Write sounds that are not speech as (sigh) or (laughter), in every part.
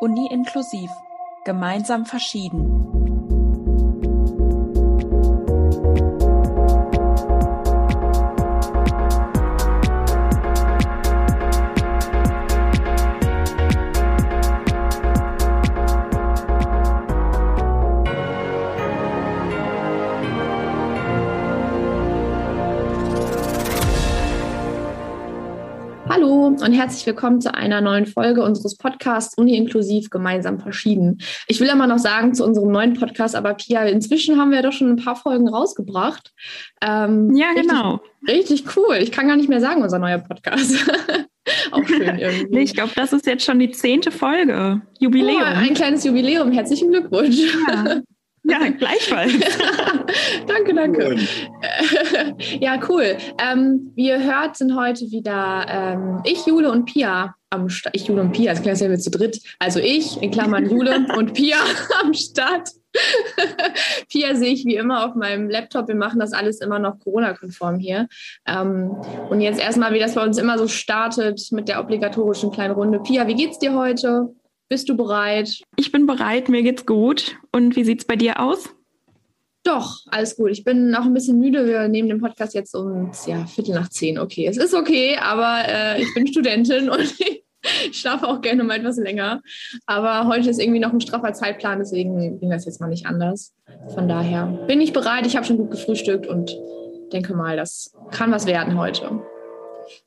Uni inklusiv. Gemeinsam verschieden. Und herzlich willkommen zu einer neuen Folge unseres Podcasts Uni inklusiv gemeinsam verschieden. Ich will immer noch sagen zu unserem neuen Podcast, aber Pia, inzwischen haben wir doch schon ein paar Folgen rausgebracht. Ähm, ja, genau. Richtig, richtig cool. Ich kann gar nicht mehr sagen, unser neuer Podcast. (laughs) Auch schön (laughs) irgendwie. ich glaube, das ist jetzt schon die zehnte Folge. Jubiläum. Oh, ein kleines Jubiläum. Herzlichen Glückwunsch. Ja. (laughs) Ja, gleichfalls. (laughs) danke, danke. (laughs) ja, cool. Ähm, wie ihr hört, sind heute wieder ähm, ich, Jule und Pia am Start. Ich, Jule und Pia, das klingt ja wir zu dritt. Also ich, in Klammern Jule (laughs) und Pia am Start. Pia sehe ich wie immer auf meinem Laptop. Wir machen das alles immer noch Corona-konform hier. Ähm, und jetzt erstmal, wie das bei uns immer so startet mit der obligatorischen kleinen Runde. Pia, wie geht's dir heute? Bist du bereit? Ich bin bereit, mir geht's gut. Und wie sieht's bei dir aus? Doch, alles gut. Ich bin noch ein bisschen müde. Wir nehmen den Podcast jetzt um ja, Viertel nach zehn. Okay, es ist okay, aber äh, ich bin Studentin (laughs) und ich schlafe auch gerne mal etwas länger. Aber heute ist irgendwie noch ein straffer Zeitplan, deswegen ging das jetzt mal nicht anders. Von daher bin ich bereit. Ich habe schon gut gefrühstückt und denke mal, das kann was werden heute.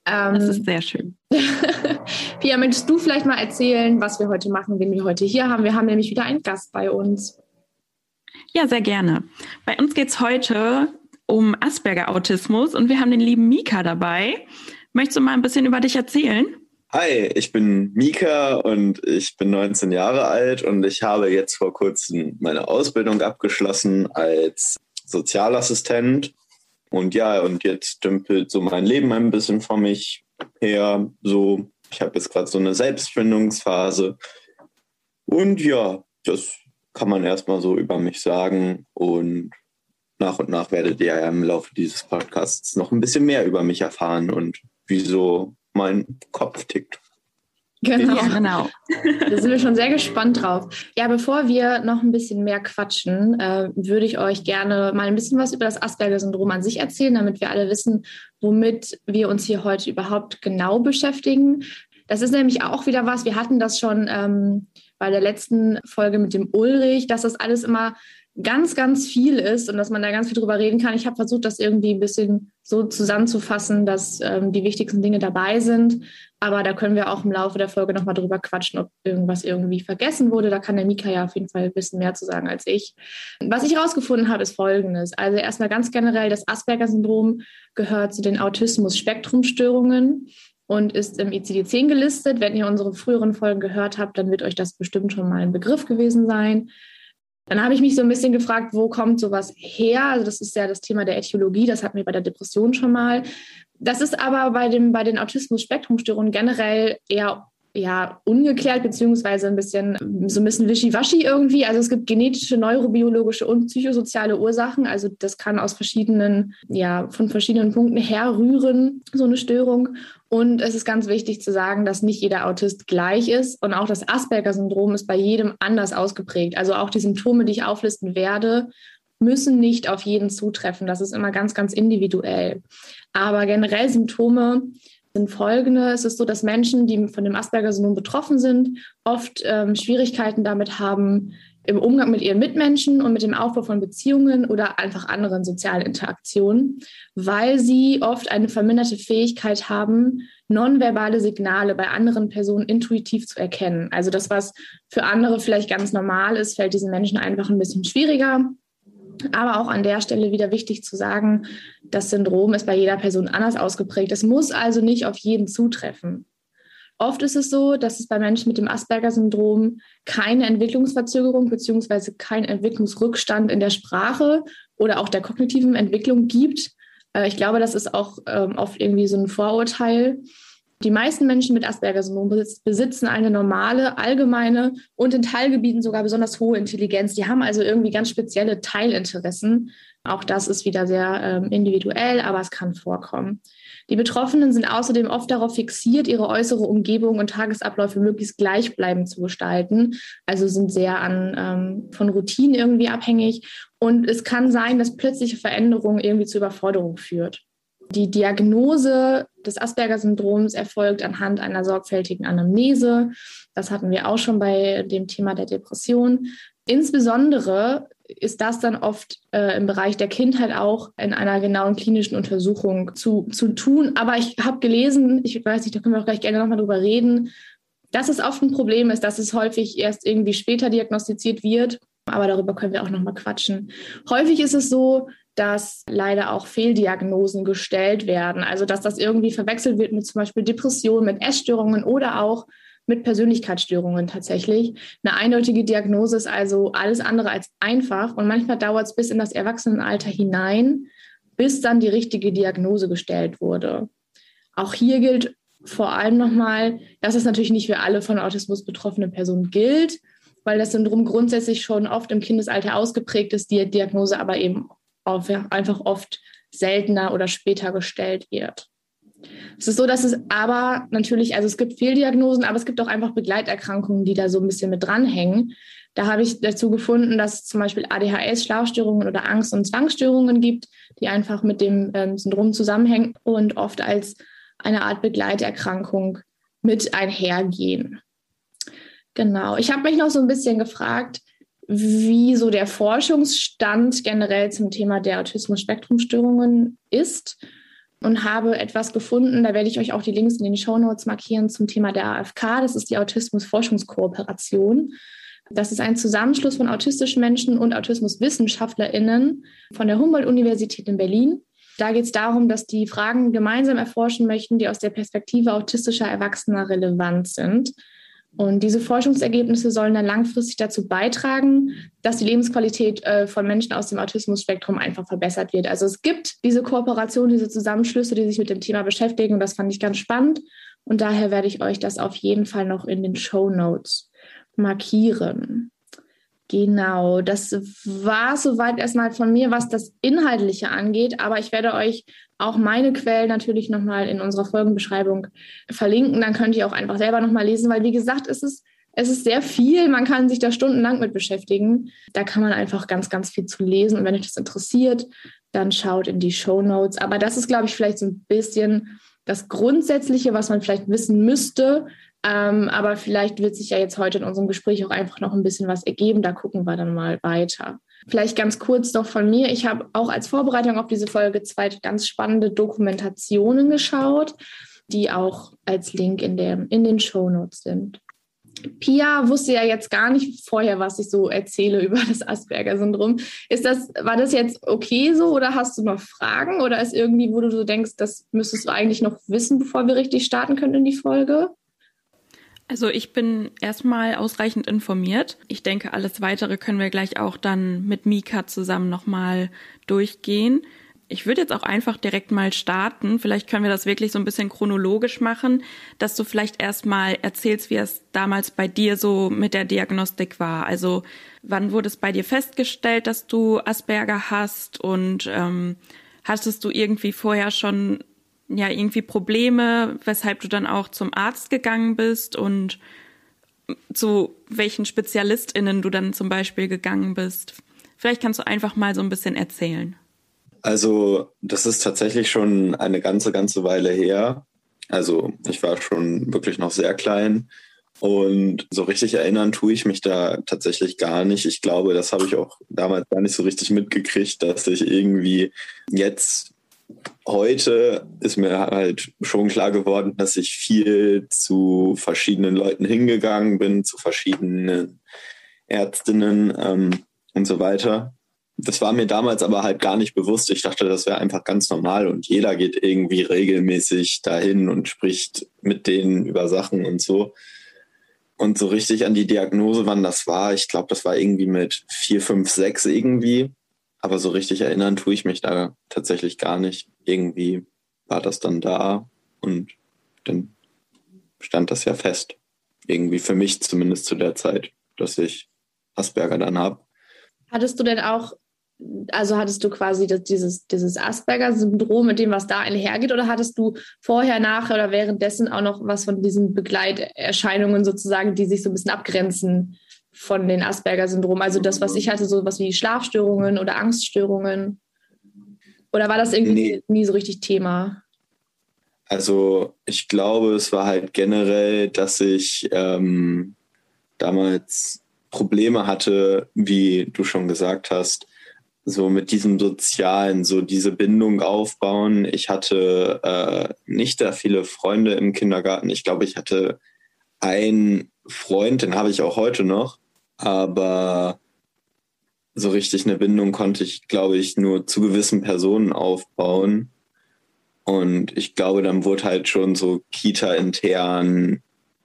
Ähm, das ist sehr schön. (laughs) Pia, möchtest du vielleicht mal erzählen, was wir heute machen, wen wir heute hier haben? Wir haben nämlich wieder einen Gast bei uns. Ja, sehr gerne. Bei uns geht es heute um Asperger-Autismus und wir haben den lieben Mika dabei. Möchtest du mal ein bisschen über dich erzählen? Hi, ich bin Mika und ich bin 19 Jahre alt und ich habe jetzt vor kurzem meine Ausbildung abgeschlossen als Sozialassistent und ja, und jetzt dümpelt so mein Leben ein bisschen vor mich her. So, ich habe jetzt gerade so eine Selbstfindungsphase. Und ja, das kann man erstmal so über mich sagen. Und nach und nach werdet ihr ja im Laufe dieses Podcasts noch ein bisschen mehr über mich erfahren und wieso mein Kopf tickt. Genau. Ja, genau. (laughs) Da sind wir schon sehr gespannt drauf. Ja, bevor wir noch ein bisschen mehr quatschen, äh, würde ich euch gerne mal ein bisschen was über das Asperger-Syndrom an sich erzählen, damit wir alle wissen, womit wir uns hier heute überhaupt genau beschäftigen. Das ist nämlich auch wieder was, wir hatten das schon ähm, bei der letzten Folge mit dem Ulrich, dass das alles immer ganz, ganz viel ist und dass man da ganz viel drüber reden kann. Ich habe versucht, das irgendwie ein bisschen so zusammenzufassen, dass ähm, die wichtigsten Dinge dabei sind. Aber da können wir auch im Laufe der Folge nochmal drüber quatschen, ob irgendwas irgendwie vergessen wurde. Da kann der Mika ja auf jeden Fall ein bisschen mehr zu sagen als ich. Was ich herausgefunden habe, ist Folgendes. Also erstmal ganz generell, das Asperger-Syndrom gehört zu den Autismus-Spektrumstörungen und ist im ICD-10 gelistet. Wenn ihr unsere früheren Folgen gehört habt, dann wird euch das bestimmt schon mal ein Begriff gewesen sein. Dann habe ich mich so ein bisschen gefragt, wo kommt sowas her? Also das ist ja das Thema der Äthiologie, das hatten wir bei der Depression schon mal. Das ist aber bei, dem, bei den Autismus-Spektrumstörungen generell eher ja, ungeklärt, beziehungsweise ein bisschen, so ein bisschen wischiwaschi irgendwie. Also es gibt genetische, neurobiologische und psychosoziale Ursachen. Also das kann aus verschiedenen, ja, von verschiedenen Punkten herrühren, so eine Störung. Und es ist ganz wichtig zu sagen, dass nicht jeder Autist gleich ist. Und auch das Asperger-Syndrom ist bei jedem anders ausgeprägt. Also auch die Symptome, die ich auflisten werde, müssen nicht auf jeden zutreffen. Das ist immer ganz, ganz individuell. Aber generell Symptome sind folgende. Es ist so, dass Menschen, die von dem Asperger-Syndrom betroffen sind, oft ähm, Schwierigkeiten damit haben, im Umgang mit ihren Mitmenschen und mit dem Aufbau von Beziehungen oder einfach anderen sozialen Interaktionen, weil sie oft eine verminderte Fähigkeit haben, nonverbale Signale bei anderen Personen intuitiv zu erkennen. Also das, was für andere vielleicht ganz normal ist, fällt diesen Menschen einfach ein bisschen schwieriger. Aber auch an der Stelle wieder wichtig zu sagen, das Syndrom ist bei jeder Person anders ausgeprägt. Es muss also nicht auf jeden zutreffen. Oft ist es so, dass es bei Menschen mit dem Asperger-Syndrom keine Entwicklungsverzögerung bzw. keinen Entwicklungsrückstand in der Sprache oder auch der kognitiven Entwicklung gibt. Äh, ich glaube, das ist auch ähm, oft irgendwie so ein Vorurteil. Die meisten Menschen mit Asperger-Syndrom besitzen eine normale, allgemeine und in Teilgebieten sogar besonders hohe Intelligenz. Die haben also irgendwie ganz spezielle Teilinteressen. Auch das ist wieder sehr ähm, individuell, aber es kann vorkommen. Die Betroffenen sind außerdem oft darauf fixiert, ihre äußere Umgebung und Tagesabläufe möglichst gleichbleibend zu gestalten. Also sind sehr an ähm, von Routinen irgendwie abhängig. Und es kann sein, dass plötzliche Veränderungen irgendwie zu Überforderung führt. Die Diagnose des Asperger-Syndroms erfolgt anhand einer sorgfältigen Anamnese. Das hatten wir auch schon bei dem Thema der Depression. Insbesondere ist das dann oft äh, im Bereich der Kindheit auch in einer genauen klinischen Untersuchung zu, zu tun. Aber ich habe gelesen, ich weiß nicht, da können wir auch gleich gerne nochmal drüber reden, dass es oft ein Problem ist, dass es häufig erst irgendwie später diagnostiziert wird. Aber darüber können wir auch nochmal quatschen. Häufig ist es so, dass leider auch Fehldiagnosen gestellt werden. Also dass das irgendwie verwechselt wird mit zum Beispiel Depressionen, mit Essstörungen oder auch mit Persönlichkeitsstörungen tatsächlich. Eine eindeutige Diagnose ist also alles andere als einfach und manchmal dauert es bis in das Erwachsenenalter hinein, bis dann die richtige Diagnose gestellt wurde. Auch hier gilt vor allem nochmal, dass es natürlich nicht für alle von Autismus betroffene Personen gilt, weil das Syndrom grundsätzlich schon oft im Kindesalter ausgeprägt ist, die Diagnose aber eben einfach oft seltener oder später gestellt wird. Es ist so, dass es aber natürlich, also es gibt Fehldiagnosen, aber es gibt auch einfach Begleiterkrankungen, die da so ein bisschen mit dranhängen. Da habe ich dazu gefunden, dass es zum Beispiel ADHS, Schlafstörungen oder Angst- und Zwangsstörungen gibt, die einfach mit dem ähm, Syndrom zusammenhängen und oft als eine Art Begleiterkrankung mit einhergehen. Genau. Ich habe mich noch so ein bisschen gefragt, wie so der Forschungsstand generell zum Thema der Autismus-Spektrum-Störungen ist und habe etwas gefunden. Da werde ich euch auch die Links in den Show Notes markieren zum Thema der AFK. Das ist die Autismus-Forschungskooperation. Das ist ein Zusammenschluss von autistischen Menschen und Autismuswissenschaftlerinnen von der Humboldt-Universität in Berlin. Da geht es darum, dass die Fragen gemeinsam erforschen möchten, die aus der Perspektive autistischer Erwachsener relevant sind. Und diese Forschungsergebnisse sollen dann langfristig dazu beitragen, dass die Lebensqualität äh, von Menschen aus dem Autismus-Spektrum einfach verbessert wird. Also es gibt diese Kooperation, diese Zusammenschlüsse, die sich mit dem Thema beschäftigen. Und das fand ich ganz spannend. Und daher werde ich euch das auf jeden Fall noch in den Show Notes markieren. Genau, das war soweit erstmal von mir, was das Inhaltliche angeht. Aber ich werde euch auch meine Quellen natürlich nochmal in unserer Folgenbeschreibung verlinken. Dann könnt ihr auch einfach selber nochmal lesen, weil wie gesagt, es ist, es ist sehr viel. Man kann sich da stundenlang mit beschäftigen. Da kann man einfach ganz, ganz viel zu lesen. Und wenn euch das interessiert, dann schaut in die Show Notes. Aber das ist, glaube ich, vielleicht so ein bisschen das Grundsätzliche, was man vielleicht wissen müsste. Ähm, aber vielleicht wird sich ja jetzt heute in unserem Gespräch auch einfach noch ein bisschen was ergeben. Da gucken wir dann mal weiter. Vielleicht ganz kurz noch von mir. Ich habe auch als Vorbereitung auf diese Folge zwei ganz spannende Dokumentationen geschaut, die auch als Link in, der, in den Show Notes sind. Pia wusste ja jetzt gar nicht vorher, was ich so erzähle (laughs) über das Asperger-Syndrom. Ist das, war das jetzt okay so oder hast du noch Fragen oder ist irgendwie, wo du so denkst, das müsstest du eigentlich noch wissen, bevor wir richtig starten können in die Folge? Also ich bin erstmal ausreichend informiert. Ich denke, alles weitere können wir gleich auch dann mit Mika zusammen nochmal durchgehen. Ich würde jetzt auch einfach direkt mal starten. Vielleicht können wir das wirklich so ein bisschen chronologisch machen, dass du vielleicht erstmal erzählst, wie es damals bei dir so mit der Diagnostik war. Also wann wurde es bei dir festgestellt, dass du Asperger hast und ähm, hattest du irgendwie vorher schon ja irgendwie Probleme, weshalb du dann auch zum Arzt gegangen bist und zu welchen SpezialistInnen du dann zum Beispiel gegangen bist. Vielleicht kannst du einfach mal so ein bisschen erzählen. Also, das ist tatsächlich schon eine ganze, ganze Weile her. Also, ich war schon wirklich noch sehr klein und so richtig erinnern tue ich mich da tatsächlich gar nicht. Ich glaube, das habe ich auch damals gar nicht so richtig mitgekriegt, dass ich irgendwie jetzt heute ist mir halt schon klar geworden, dass ich viel zu verschiedenen Leuten hingegangen bin, zu verschiedenen Ärztinnen ähm, und so weiter. Das war mir damals aber halt gar nicht bewusst. Ich dachte, das wäre einfach ganz normal und jeder geht irgendwie regelmäßig dahin und spricht mit denen über Sachen und so. Und so richtig an die Diagnose, wann das war, ich glaube, das war irgendwie mit vier, fünf, sechs irgendwie. Aber so richtig erinnern tue ich mich da tatsächlich gar nicht. Irgendwie war das dann da und dann stand das ja fest. Irgendwie für mich zumindest zu der Zeit, dass ich Asperger dann habe. Hattest du denn auch, also hattest du quasi das, dieses, dieses Asperger-Syndrom mit dem, was da einhergeht, oder hattest du vorher, nachher oder währenddessen auch noch was von diesen Begleiterscheinungen sozusagen, die sich so ein bisschen abgrenzen von den Asperger-Syndrom? Also das, was ich hatte, so was wie Schlafstörungen oder Angststörungen? Oder war das irgendwie nee. nie so richtig Thema? Also ich glaube, es war halt generell, dass ich ähm, damals Probleme hatte, wie du schon gesagt hast, so mit diesem Sozialen, so diese Bindung aufbauen. Ich hatte äh, nicht da viele Freunde im Kindergarten. Ich glaube, ich hatte einen Freund, den habe ich auch heute noch, aber so richtig eine Bindung konnte ich, glaube ich, nur zu gewissen Personen aufbauen. Und ich glaube, dann wurde halt schon so Kita-intern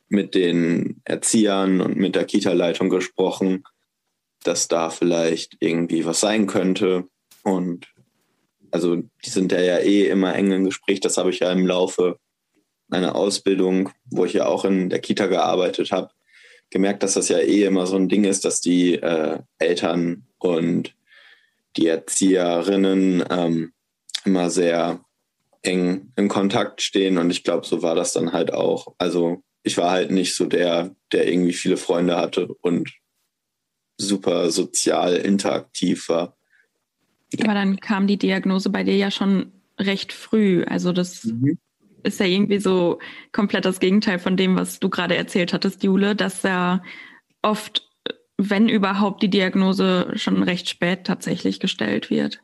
mit den Erziehern und mit der Kita-Leitung gesprochen, dass da vielleicht irgendwie was sein könnte. Und also die sind ja, ja eh immer eng im Gespräch. Das habe ich ja im Laufe meiner Ausbildung, wo ich ja auch in der Kita gearbeitet habe, gemerkt, dass das ja eh immer so ein Ding ist, dass die äh, Eltern und die Erzieherinnen ähm, immer sehr eng in Kontakt stehen. Und ich glaube, so war das dann halt auch. Also ich war halt nicht so der, der irgendwie viele Freunde hatte und super sozial interaktiv war. Aber dann kam die Diagnose bei dir ja schon recht früh. Also das mhm. Ist ja irgendwie so komplett das Gegenteil von dem, was du gerade erzählt hattest, Jule, dass ja oft, wenn überhaupt, die Diagnose schon recht spät tatsächlich gestellt wird.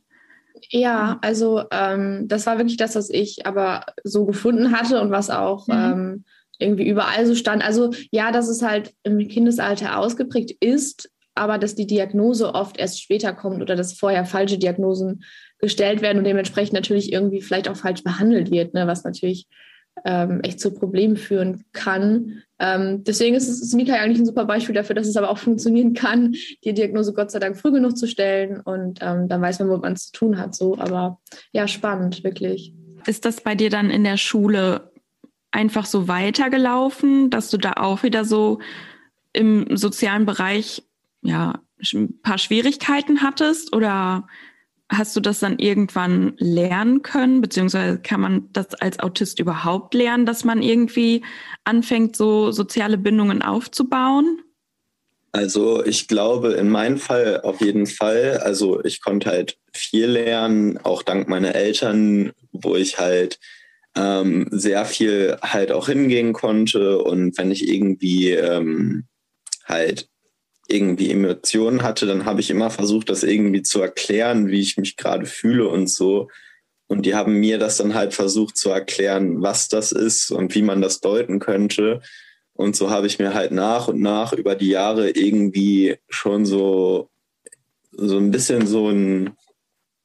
Ja, also ähm, das war wirklich das, was ich aber so gefunden hatte und was auch mhm. ähm, irgendwie überall so stand. Also ja, dass es halt im Kindesalter ausgeprägt ist, aber dass die Diagnose oft erst später kommt oder dass vorher falsche Diagnosen gestellt werden und dementsprechend natürlich irgendwie vielleicht auch falsch behandelt wird, ne, was natürlich ähm, echt zu Problemen führen kann. Ähm, deswegen ist, es, Mika eigentlich ein super Beispiel dafür, dass es aber auch funktionieren kann, die Diagnose Gott sei Dank früh genug zu stellen und ähm, dann weiß man, wo man es zu tun hat. So, aber ja, spannend, wirklich. Ist das bei dir dann in der Schule einfach so weitergelaufen, dass du da auch wieder so im sozialen Bereich ja ein paar Schwierigkeiten hattest oder hast du das dann irgendwann lernen können, beziehungsweise kann man das als Autist überhaupt lernen, dass man irgendwie anfängt, so soziale Bindungen aufzubauen? Also ich glaube, in meinem Fall auf jeden Fall. Also ich konnte halt viel lernen, auch dank meiner Eltern, wo ich halt ähm, sehr viel halt auch hingehen konnte. Und wenn ich irgendwie ähm, halt irgendwie Emotionen hatte, dann habe ich immer versucht, das irgendwie zu erklären, wie ich mich gerade fühle und so. Und die haben mir das dann halt versucht zu erklären, was das ist und wie man das deuten könnte. Und so habe ich mir halt nach und nach über die Jahre irgendwie schon so, so ein bisschen so ein,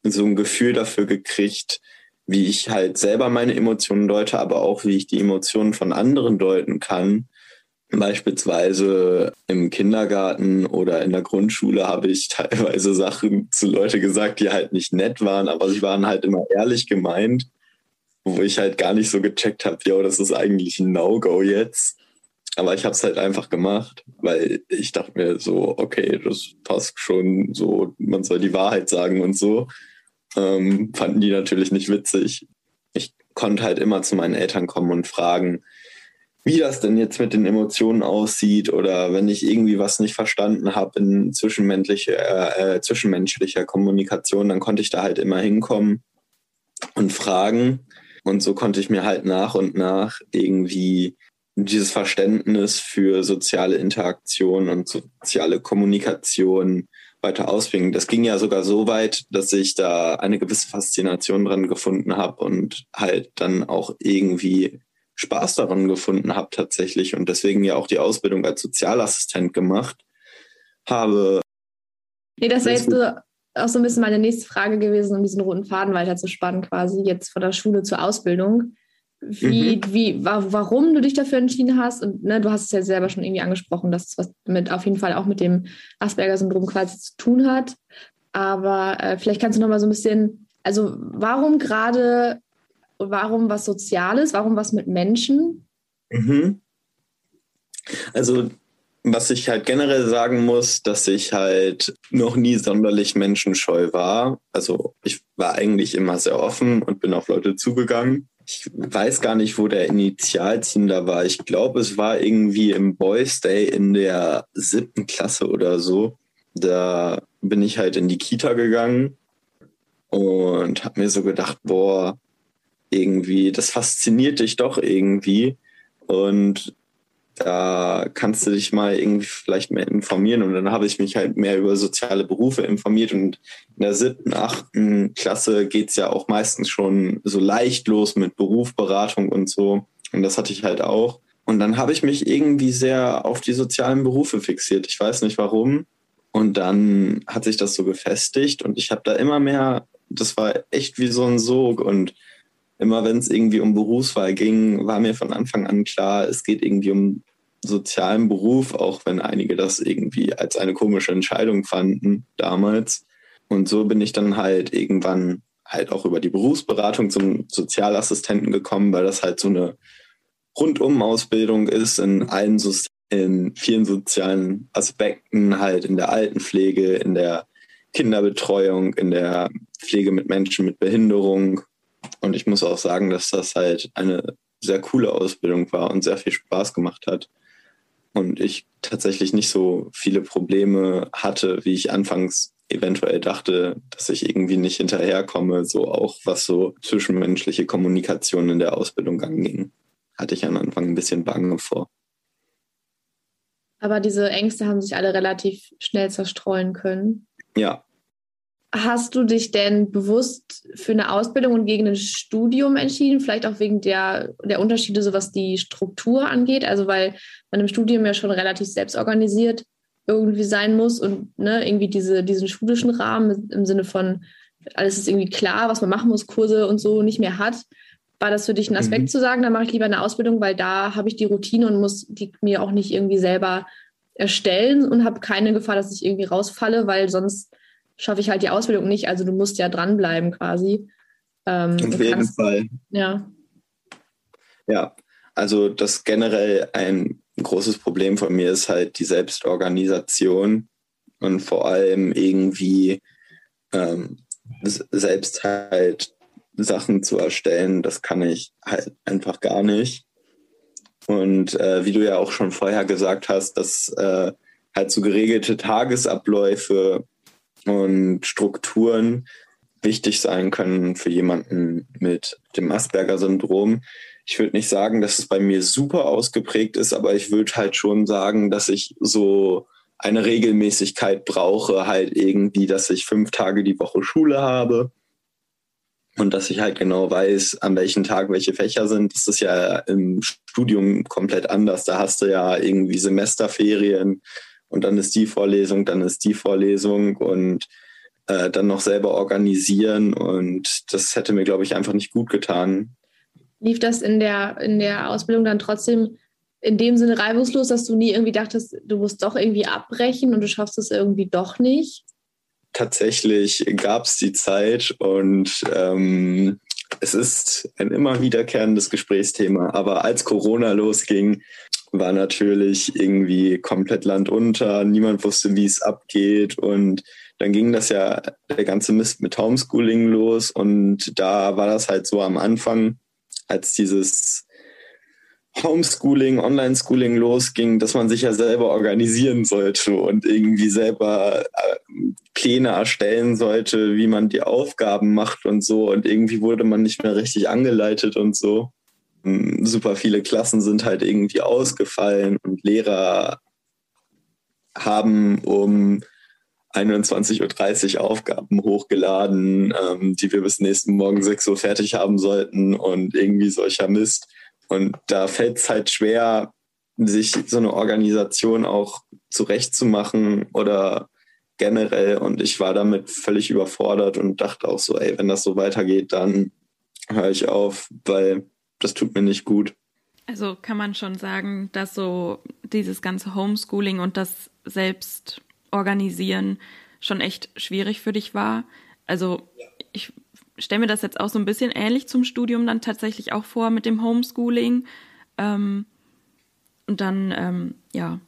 so ein Gefühl dafür gekriegt, wie ich halt selber meine Emotionen deute, aber auch wie ich die Emotionen von anderen deuten kann. Beispielsweise im Kindergarten oder in der Grundschule habe ich teilweise Sachen zu Leuten gesagt, die halt nicht nett waren, aber sie waren halt immer ehrlich gemeint, wo ich halt gar nicht so gecheckt habe, ja, das ist eigentlich ein No-Go jetzt. Aber ich habe es halt einfach gemacht, weil ich dachte mir so, okay, das passt schon so, man soll die Wahrheit sagen und so. Ähm, fanden die natürlich nicht witzig. Ich konnte halt immer zu meinen Eltern kommen und fragen, wie das denn jetzt mit den Emotionen aussieht oder wenn ich irgendwie was nicht verstanden habe in zwischenmenschlicher, äh, äh, zwischenmenschlicher Kommunikation, dann konnte ich da halt immer hinkommen und fragen. Und so konnte ich mir halt nach und nach irgendwie dieses Verständnis für soziale Interaktion und soziale Kommunikation weiter ausbringen. Das ging ja sogar so weit, dass ich da eine gewisse Faszination dran gefunden habe und halt dann auch irgendwie Spaß daran gefunden habe tatsächlich und deswegen ja auch die Ausbildung als Sozialassistent gemacht habe. Nee, das wäre jetzt so, auch so ein bisschen meine nächste Frage gewesen, um diesen roten Faden weiter zu spannen, quasi jetzt von der Schule zur Ausbildung. Wie, mhm. wie, wa warum du dich dafür entschieden hast. Und ne, du hast es ja selber schon irgendwie angesprochen, dass es was mit auf jeden Fall auch mit dem Asperger-Syndrom quasi zu tun hat. Aber äh, vielleicht kannst du noch mal so ein bisschen, also warum gerade warum was Soziales, warum was mit Menschen? Mhm. Also was ich halt generell sagen muss, dass ich halt noch nie sonderlich menschenscheu war. Also ich war eigentlich immer sehr offen und bin auf Leute zugegangen. Ich weiß gar nicht, wo der Initialzünder war. Ich glaube, es war irgendwie im Boys Day in der siebten Klasse oder so. Da bin ich halt in die Kita gegangen und habe mir so gedacht, boah, irgendwie, das fasziniert dich doch irgendwie. Und da kannst du dich mal irgendwie vielleicht mehr informieren. Und dann habe ich mich halt mehr über soziale Berufe informiert. Und in der siebten, achten Klasse geht's ja auch meistens schon so leicht los mit Berufsberatung und so. Und das hatte ich halt auch. Und dann habe ich mich irgendwie sehr auf die sozialen Berufe fixiert. Ich weiß nicht warum. Und dann hat sich das so gefestigt und ich habe da immer mehr, das war echt wie so ein Sog. Und immer wenn es irgendwie um Berufswahl ging, war mir von Anfang an klar, es geht irgendwie um sozialen Beruf, auch wenn einige das irgendwie als eine komische Entscheidung fanden damals. Und so bin ich dann halt irgendwann halt auch über die Berufsberatung zum Sozialassistenten gekommen, weil das halt so eine Rundum-Ausbildung ist in allen so in vielen sozialen Aspekten, halt in der Altenpflege, in der Kinderbetreuung, in der Pflege mit Menschen mit Behinderung. Und ich muss auch sagen, dass das halt eine sehr coole Ausbildung war und sehr viel Spaß gemacht hat und ich tatsächlich nicht so viele Probleme hatte, wie ich anfangs eventuell dachte, dass ich irgendwie nicht hinterherkomme, so auch was so zwischenmenschliche Kommunikation in der Ausbildung anging. Hatte ich am Anfang ein bisschen Bange vor. Aber diese Ängste haben sich alle relativ schnell zerstreuen können. Ja, Hast du dich denn bewusst für eine Ausbildung und gegen ein Studium entschieden? Vielleicht auch wegen der, der Unterschiede, so was die Struktur angeht? Also, weil man im Studium ja schon relativ selbstorganisiert irgendwie sein muss und ne, irgendwie diese, diesen schulischen Rahmen im Sinne von alles ist irgendwie klar, was man machen muss, Kurse und so nicht mehr hat. War das für dich ein Aspekt mhm. zu sagen, da mache ich lieber eine Ausbildung, weil da habe ich die Routine und muss die mir auch nicht irgendwie selber erstellen und habe keine Gefahr, dass ich irgendwie rausfalle, weil sonst schaffe ich halt die Ausbildung nicht. Also du musst ja dranbleiben quasi. Ähm, Auf jeden kannst, Fall. Ja. Ja, also das generell ein großes Problem von mir ist halt die Selbstorganisation und vor allem irgendwie ähm, selbst halt Sachen zu erstellen, das kann ich halt einfach gar nicht. Und äh, wie du ja auch schon vorher gesagt hast, dass äh, halt so geregelte Tagesabläufe und Strukturen wichtig sein können für jemanden mit dem Asperger-Syndrom. Ich würde nicht sagen, dass es bei mir super ausgeprägt ist, aber ich würde halt schon sagen, dass ich so eine Regelmäßigkeit brauche, halt irgendwie, dass ich fünf Tage die Woche Schule habe und dass ich halt genau weiß, an welchen Tag welche Fächer sind. Das ist ja im Studium komplett anders. Da hast du ja irgendwie Semesterferien und dann ist die Vorlesung, dann ist die Vorlesung und äh, dann noch selber organisieren und das hätte mir, glaube ich, einfach nicht gut getan. Lief das in der, in der Ausbildung dann trotzdem in dem Sinne reibungslos, dass du nie irgendwie dachtest, du musst doch irgendwie abbrechen und du schaffst es irgendwie doch nicht? Tatsächlich gab es die Zeit und ähm, es ist ein immer wiederkehrendes Gesprächsthema. Aber als Corona losging, war natürlich irgendwie komplett Land unter. Niemand wusste, wie es abgeht. Und dann ging das ja der ganze Mist mit Homeschooling los. Und da war das halt so am Anfang, als dieses Homeschooling, Online-Schooling losging, dass man sich ja selber organisieren sollte und irgendwie selber äh, Pläne erstellen sollte, wie man die Aufgaben macht und so. Und irgendwie wurde man nicht mehr richtig angeleitet und so. Hm, super viele Klassen sind halt irgendwie ausgefallen und Lehrer haben um 21.30 Uhr Aufgaben hochgeladen, ähm, die wir bis nächsten Morgen 6 Uhr fertig haben sollten und irgendwie solcher Mist. Und da fällt es halt schwer, sich so eine Organisation auch zurechtzumachen oder generell. Und ich war damit völlig überfordert und dachte auch so, ey, wenn das so weitergeht, dann höre ich auf, weil das tut mir nicht gut. Also kann man schon sagen, dass so dieses ganze Homeschooling und das Selbstorganisieren schon echt schwierig für dich war. Also ich stelle mir das jetzt auch so ein bisschen ähnlich zum Studium dann tatsächlich auch vor mit dem Homeschooling. Ähm, Und dann, ähm, ja,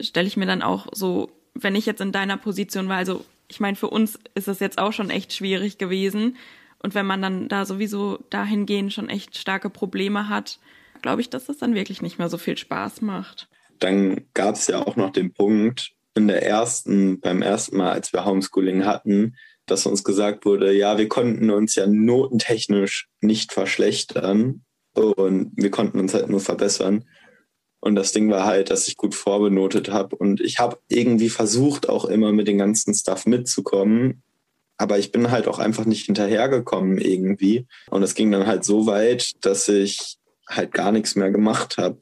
stelle ich mir dann auch so, wenn ich jetzt in deiner Position war, also ich meine, für uns ist es jetzt auch schon echt schwierig gewesen. Und wenn man dann da sowieso dahingehend schon echt starke Probleme hat, glaube ich, dass das dann wirklich nicht mehr so viel Spaß macht. Dann gab es ja auch noch den Punkt in der ersten, beim ersten Mal, als wir Homeschooling hatten, dass uns gesagt wurde, ja, wir konnten uns ja notentechnisch nicht verschlechtern und wir konnten uns halt nur verbessern. Und das Ding war halt, dass ich gut vorbenotet habe. Und ich habe irgendwie versucht, auch immer mit den ganzen Stuff mitzukommen. Aber ich bin halt auch einfach nicht hinterhergekommen irgendwie. Und es ging dann halt so weit, dass ich halt gar nichts mehr gemacht habe.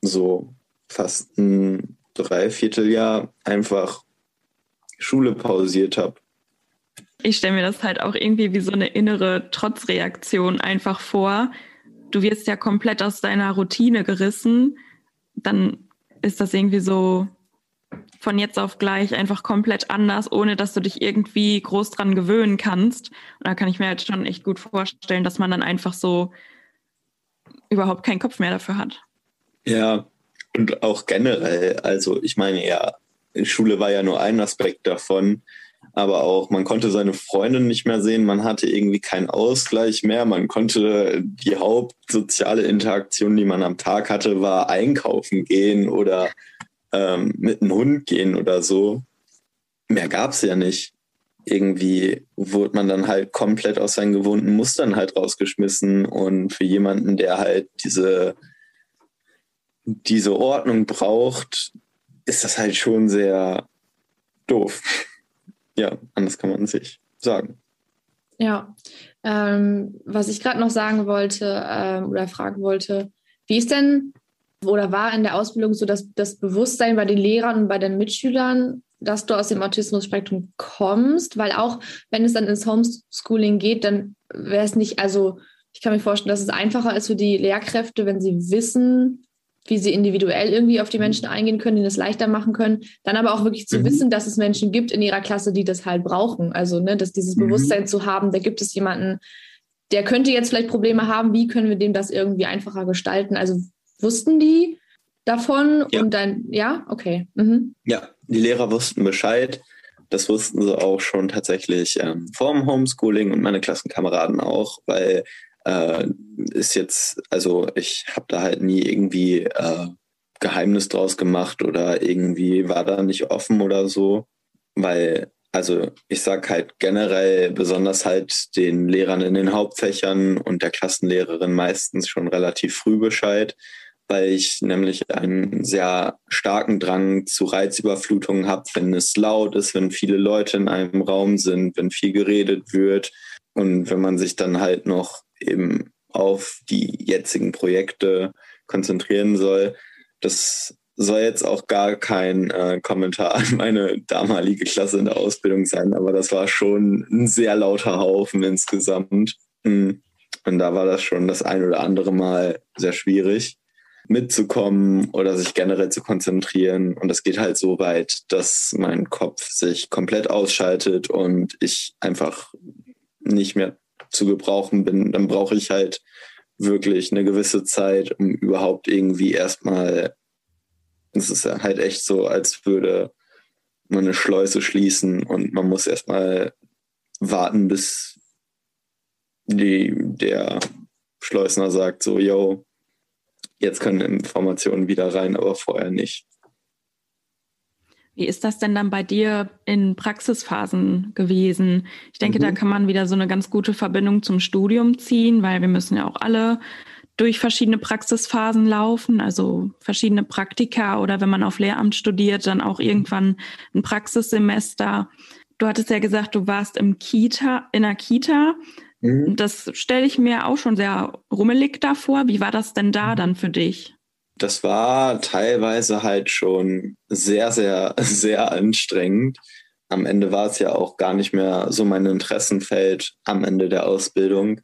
So fast ein Dreivierteljahr einfach Schule pausiert habe. Ich stelle mir das halt auch irgendwie wie so eine innere Trotzreaktion einfach vor, du wirst ja komplett aus deiner Routine gerissen, dann ist das irgendwie so von jetzt auf gleich einfach komplett anders, ohne dass du dich irgendwie groß dran gewöhnen kannst. Und da kann ich mir halt schon echt gut vorstellen, dass man dann einfach so überhaupt keinen Kopf mehr dafür hat. Ja, und auch generell, also ich meine ja, Schule war ja nur ein Aspekt davon aber auch man konnte seine Freundin nicht mehr sehen, man hatte irgendwie keinen Ausgleich mehr, man konnte die hauptsoziale Interaktion, die man am Tag hatte, war einkaufen gehen oder ähm, mit einem Hund gehen oder so. Mehr gab es ja nicht. Irgendwie wurde man dann halt komplett aus seinen gewohnten Mustern halt rausgeschmissen und für jemanden, der halt diese, diese Ordnung braucht, ist das halt schon sehr doof (laughs) ja, anders kann man sich sagen. Ja, ähm, was ich gerade noch sagen wollte ähm, oder fragen wollte, wie ist denn oder war in der Ausbildung so dass das Bewusstsein bei den Lehrern und bei den Mitschülern, dass du aus dem Autismus-Spektrum kommst? Weil auch wenn es dann ins Homeschooling geht, dann wäre es nicht, also ich kann mir vorstellen, dass es einfacher ist für die Lehrkräfte, wenn sie wissen, wie sie individuell irgendwie auf die Menschen eingehen können, die das leichter machen können. Dann aber auch wirklich zu mhm. wissen, dass es Menschen gibt in ihrer Klasse, die das halt brauchen. Also, ne, dass dieses mhm. Bewusstsein zu haben, da gibt es jemanden, der könnte jetzt vielleicht Probleme haben, wie können wir dem das irgendwie einfacher gestalten? Also wussten die davon ja. und dann, ja, okay. Mhm. Ja, die Lehrer wussten Bescheid. Das wussten sie auch schon tatsächlich ähm, vor dem Homeschooling und meine Klassenkameraden auch, weil äh, ist jetzt, also ich habe da halt nie irgendwie äh, Geheimnis draus gemacht oder irgendwie war da nicht offen oder so, weil also ich sag halt generell besonders halt den Lehrern in den Hauptfächern und der Klassenlehrerin meistens schon relativ früh Bescheid, weil ich nämlich einen sehr starken Drang zu Reizüberflutungen habe, wenn es laut ist, wenn viele Leute in einem Raum sind, wenn viel geredet wird und wenn man sich dann halt noch eben auf die jetzigen Projekte konzentrieren soll. Das soll jetzt auch gar kein äh, Kommentar an meine damalige Klasse in der Ausbildung sein, aber das war schon ein sehr lauter Haufen insgesamt. Hm. Und da war das schon das ein oder andere Mal sehr schwierig mitzukommen oder sich generell zu konzentrieren. Und das geht halt so weit, dass mein Kopf sich komplett ausschaltet und ich einfach nicht mehr zu gebrauchen bin, dann brauche ich halt wirklich eine gewisse Zeit, um überhaupt irgendwie erstmal, es ist halt echt so, als würde man eine Schleuse schließen und man muss erstmal warten, bis die, der Schleusner sagt so, yo, jetzt können Informationen wieder rein, aber vorher nicht. Wie ist das denn dann bei dir in Praxisphasen gewesen? Ich denke, mhm. da kann man wieder so eine ganz gute Verbindung zum Studium ziehen, weil wir müssen ja auch alle durch verschiedene Praxisphasen laufen, also verschiedene Praktika oder wenn man auf Lehramt studiert, dann auch irgendwann ein Praxissemester. Du hattest ja gesagt, du warst im Kita, in der Kita. Mhm. Das stelle ich mir auch schon sehr rummelig davor. Wie war das denn da mhm. dann für dich? das war teilweise halt schon sehr, sehr, (laughs) sehr anstrengend. Am Ende war es ja auch gar nicht mehr so mein Interessenfeld am Ende der Ausbildung.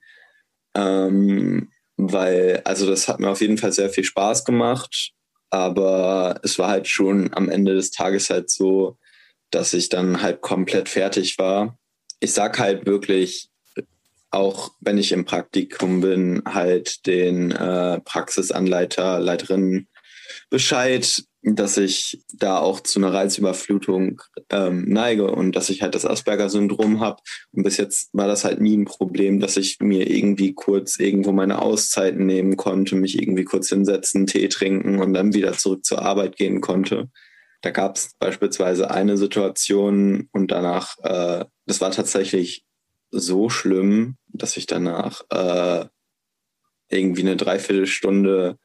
Ähm, weil, also das hat mir auf jeden Fall sehr viel Spaß gemacht, aber es war halt schon am Ende des Tages halt so, dass ich dann halt komplett fertig war. Ich sag halt wirklich, auch wenn ich im Praktikum bin, halt den äh, Praxisanleiter, Leiterinnen Bescheid, dass ich da auch zu einer Reizüberflutung ähm, neige und dass ich halt das Asperger-Syndrom habe. Und bis jetzt war das halt nie ein Problem, dass ich mir irgendwie kurz irgendwo meine Auszeiten nehmen konnte, mich irgendwie kurz hinsetzen, Tee trinken und dann wieder zurück zur Arbeit gehen konnte. Da gab es beispielsweise eine Situation und danach, äh, das war tatsächlich so schlimm, dass ich danach äh, irgendwie eine Dreiviertelstunde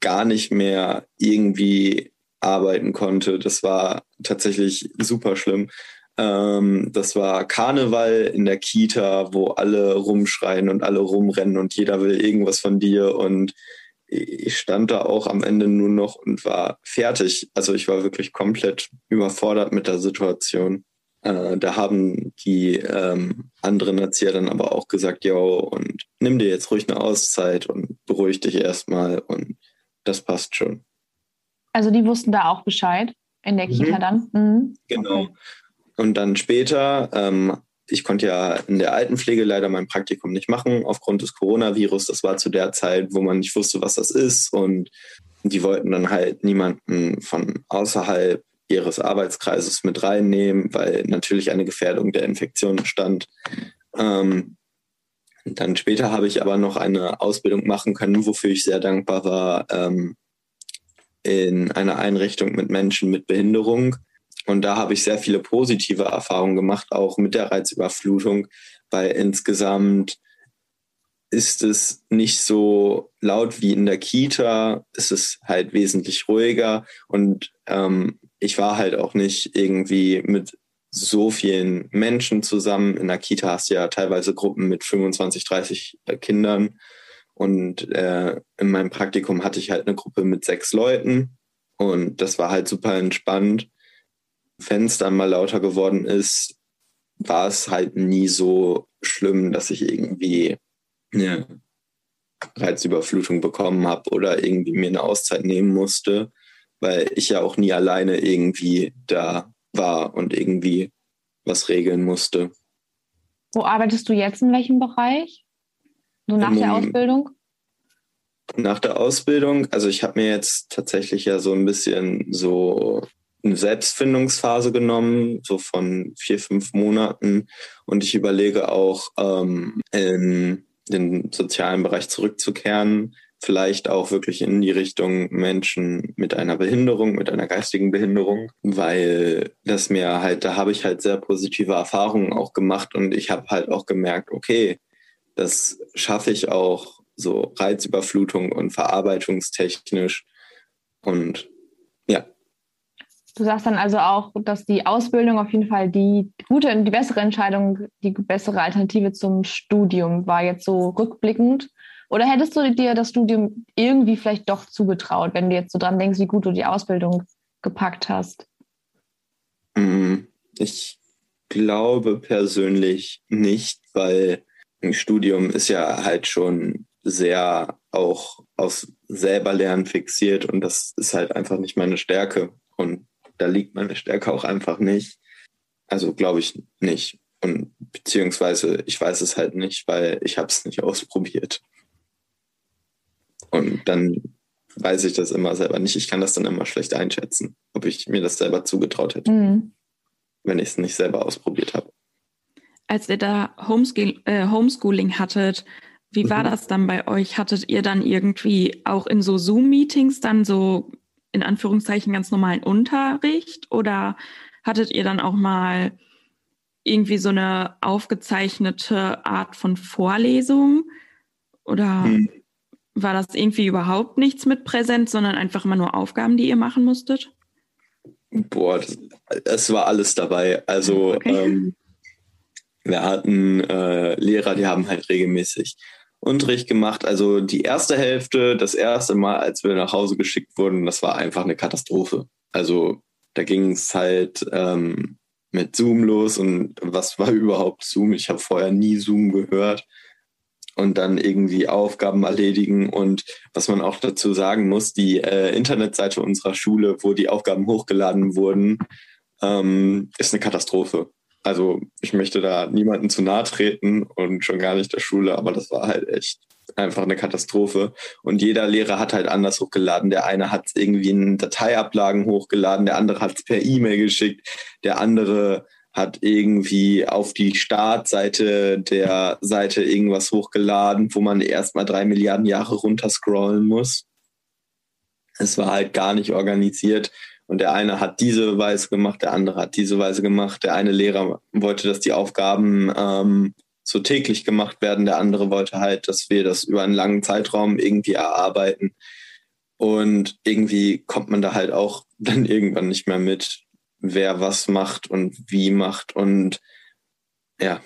gar nicht mehr irgendwie arbeiten konnte. Das war tatsächlich super schlimm. Ähm, das war Karneval in der Kita, wo alle rumschreien und alle rumrennen und jeder will irgendwas von dir. Und ich stand da auch am Ende nur noch und war fertig. Also ich war wirklich komplett überfordert mit der Situation. Äh, da haben die ähm, anderen Erzieher dann aber auch gesagt, yo, und nimm dir jetzt ruhig eine Auszeit und beruhig dich erstmal und das passt schon. Also die wussten da auch Bescheid in der Kita mhm. dann? Mhm. Genau. Okay. Und dann später, ähm, ich konnte ja in der Altenpflege leider mein Praktikum nicht machen aufgrund des Coronavirus. Das war zu der Zeit, wo man nicht wusste, was das ist. Und die wollten dann halt niemanden von außerhalb ihres Arbeitskreises mit reinnehmen, weil natürlich eine Gefährdung der Infektion stand. Ähm, dann später habe ich aber noch eine Ausbildung machen können, wofür ich sehr dankbar war, ähm, in einer Einrichtung mit Menschen mit Behinderung. Und da habe ich sehr viele positive Erfahrungen gemacht, auch mit der Reizüberflutung, weil insgesamt ist es nicht so laut wie in der Kita. Es ist halt wesentlich ruhiger und ähm, ich war halt auch nicht irgendwie mit so vielen Menschen zusammen. In der Kita hast du ja teilweise Gruppen mit 25, 30 äh, Kindern. Und äh, in meinem Praktikum hatte ich halt eine Gruppe mit sechs Leuten. Und das war halt super entspannt. Wenn es dann mal lauter geworden ist, war es halt nie so schlimm, dass ich irgendwie eine Reizüberflutung bekommen habe oder irgendwie mir eine Auszeit nehmen musste, weil ich ja auch nie alleine irgendwie da war und irgendwie was regeln musste. Wo arbeitest du jetzt in welchem Bereich? So nach um, der Ausbildung? Nach der Ausbildung, also ich habe mir jetzt tatsächlich ja so ein bisschen so eine Selbstfindungsphase genommen, so von vier, fünf Monaten. Und ich überlege auch, ähm, in den sozialen Bereich zurückzukehren, vielleicht auch wirklich in die Richtung Menschen mit einer Behinderung, mit einer geistigen Behinderung, weil das mir halt, da habe ich halt sehr positive Erfahrungen auch gemacht und ich habe halt auch gemerkt, okay, das schaffe ich auch so Reizüberflutung und verarbeitungstechnisch und ja. Du sagst dann also auch, dass die Ausbildung auf jeden Fall die gute, die bessere Entscheidung, die bessere Alternative zum Studium war jetzt so rückblickend oder hättest du dir das Studium irgendwie vielleicht doch zugetraut, wenn du jetzt so dran denkst, wie gut du die Ausbildung gepackt hast? Mm, ich glaube persönlich nicht, weil ein Studium ist ja halt schon sehr auch aus selber lernen fixiert und das ist halt einfach nicht meine Stärke und da liegt meine Stärke auch einfach nicht. Also glaube ich nicht und beziehungsweise ich weiß es halt nicht, weil ich habe es nicht ausprobiert. Und dann weiß ich das immer selber nicht. Ich kann das dann immer schlecht einschätzen, ob ich mir das selber zugetraut hätte, mhm. wenn ich es nicht selber ausprobiert habe. Als ihr da Homeschool, äh, Homeschooling hattet, wie war mhm. das dann bei euch? Hattet ihr dann irgendwie auch in so Zoom-Meetings dann so in Anführungszeichen ganz normalen Unterricht oder hattet ihr dann auch mal irgendwie so eine aufgezeichnete Art von Vorlesung? Oder mhm war das irgendwie überhaupt nichts mit Präsenz, sondern einfach immer nur Aufgaben, die ihr machen musstet? Boah, es war alles dabei. Also okay. ähm, wir hatten äh, Lehrer, die haben halt regelmäßig Unterricht gemacht. Also die erste Hälfte, das erste Mal, als wir nach Hause geschickt wurden, das war einfach eine Katastrophe. Also da ging es halt ähm, mit Zoom los und was war überhaupt Zoom? Ich habe vorher nie Zoom gehört und dann irgendwie Aufgaben erledigen. Und was man auch dazu sagen muss, die äh, Internetseite unserer Schule, wo die Aufgaben hochgeladen wurden, ähm, ist eine Katastrophe. Also ich möchte da niemanden zu nahe treten und schon gar nicht der Schule, aber das war halt echt einfach eine Katastrophe. Und jeder Lehrer hat halt anders hochgeladen. Der eine hat irgendwie in Dateiablagen hochgeladen, der andere hat es per E-Mail geschickt, der andere hat irgendwie auf die Startseite der Seite irgendwas hochgeladen, wo man erstmal drei Milliarden Jahre runterscrollen muss. Es war halt gar nicht organisiert. Und der eine hat diese Weise gemacht, der andere hat diese Weise gemacht. Der eine Lehrer wollte, dass die Aufgaben ähm, so täglich gemacht werden. Der andere wollte halt, dass wir das über einen langen Zeitraum irgendwie erarbeiten. Und irgendwie kommt man da halt auch (laughs) dann irgendwann nicht mehr mit, wer was macht und wie macht und ja.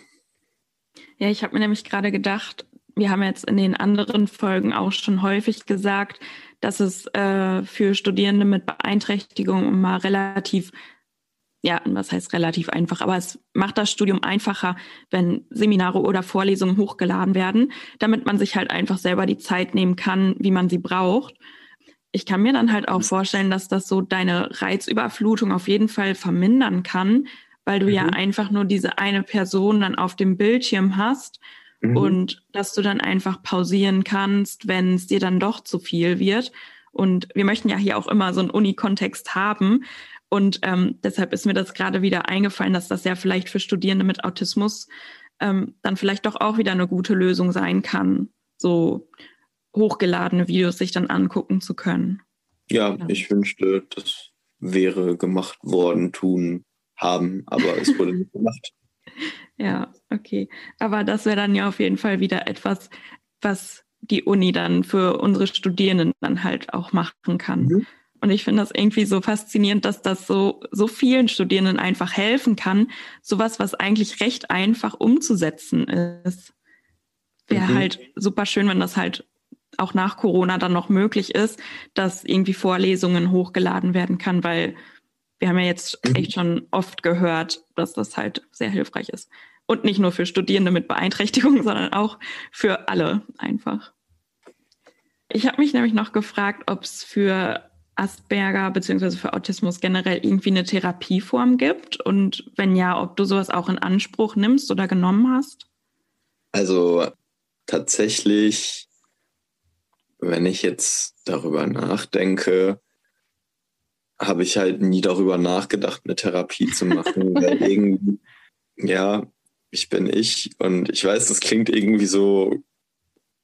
Ja, ich habe mir nämlich gerade gedacht, wir haben jetzt in den anderen Folgen auch schon häufig gesagt, dass es äh, für Studierende mit Beeinträchtigung mal relativ, ja, was heißt relativ einfach, aber es macht das Studium einfacher, wenn Seminare oder Vorlesungen hochgeladen werden, damit man sich halt einfach selber die Zeit nehmen kann, wie man sie braucht ich kann mir dann halt auch vorstellen, dass das so deine Reizüberflutung auf jeden Fall vermindern kann, weil du mhm. ja einfach nur diese eine Person dann auf dem Bildschirm hast mhm. und dass du dann einfach pausieren kannst, wenn es dir dann doch zu viel wird. Und wir möchten ja hier auch immer so einen Uni-Kontext haben. Und ähm, deshalb ist mir das gerade wieder eingefallen, dass das ja vielleicht für Studierende mit Autismus ähm, dann vielleicht doch auch wieder eine gute Lösung sein kann. So hochgeladene Videos sich dann angucken zu können. Ja, ja, ich wünschte, das wäre gemacht worden, tun, haben, aber es wurde nicht gemacht. (laughs) Ja, okay. Aber das wäre dann ja auf jeden Fall wieder etwas, was die Uni dann für unsere Studierenden dann halt auch machen kann. Mhm. Und ich finde das irgendwie so faszinierend, dass das so, so vielen Studierenden einfach helfen kann, sowas, was eigentlich recht einfach umzusetzen ist. Wäre mhm. halt super schön, wenn das halt auch nach Corona dann noch möglich ist, dass irgendwie Vorlesungen hochgeladen werden kann, weil wir haben ja jetzt mhm. echt schon oft gehört, dass das halt sehr hilfreich ist. Und nicht nur für Studierende mit Beeinträchtigungen, (laughs) sondern auch für alle einfach. Ich habe mich nämlich noch gefragt, ob es für Asperger beziehungsweise für Autismus generell irgendwie eine Therapieform gibt und wenn ja, ob du sowas auch in Anspruch nimmst oder genommen hast? Also tatsächlich wenn ich jetzt darüber nachdenke, habe ich halt nie darüber nachgedacht, eine Therapie zu machen, (laughs) weil irgendwie, ja, ich bin ich und ich weiß, das klingt irgendwie so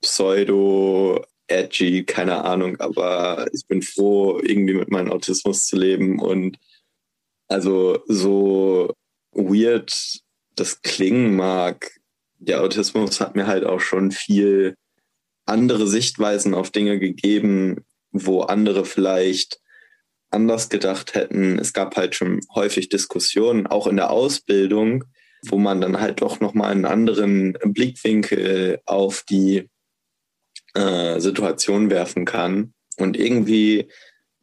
pseudo edgy, keine Ahnung, aber ich bin froh, irgendwie mit meinem Autismus zu leben und also so weird das klingen mag, der Autismus hat mir halt auch schon viel andere Sichtweisen auf Dinge gegeben, wo andere vielleicht anders gedacht hätten. Es gab halt schon häufig Diskussionen, auch in der Ausbildung, wo man dann halt doch nochmal einen anderen Blickwinkel auf die äh, Situation werfen kann. Und irgendwie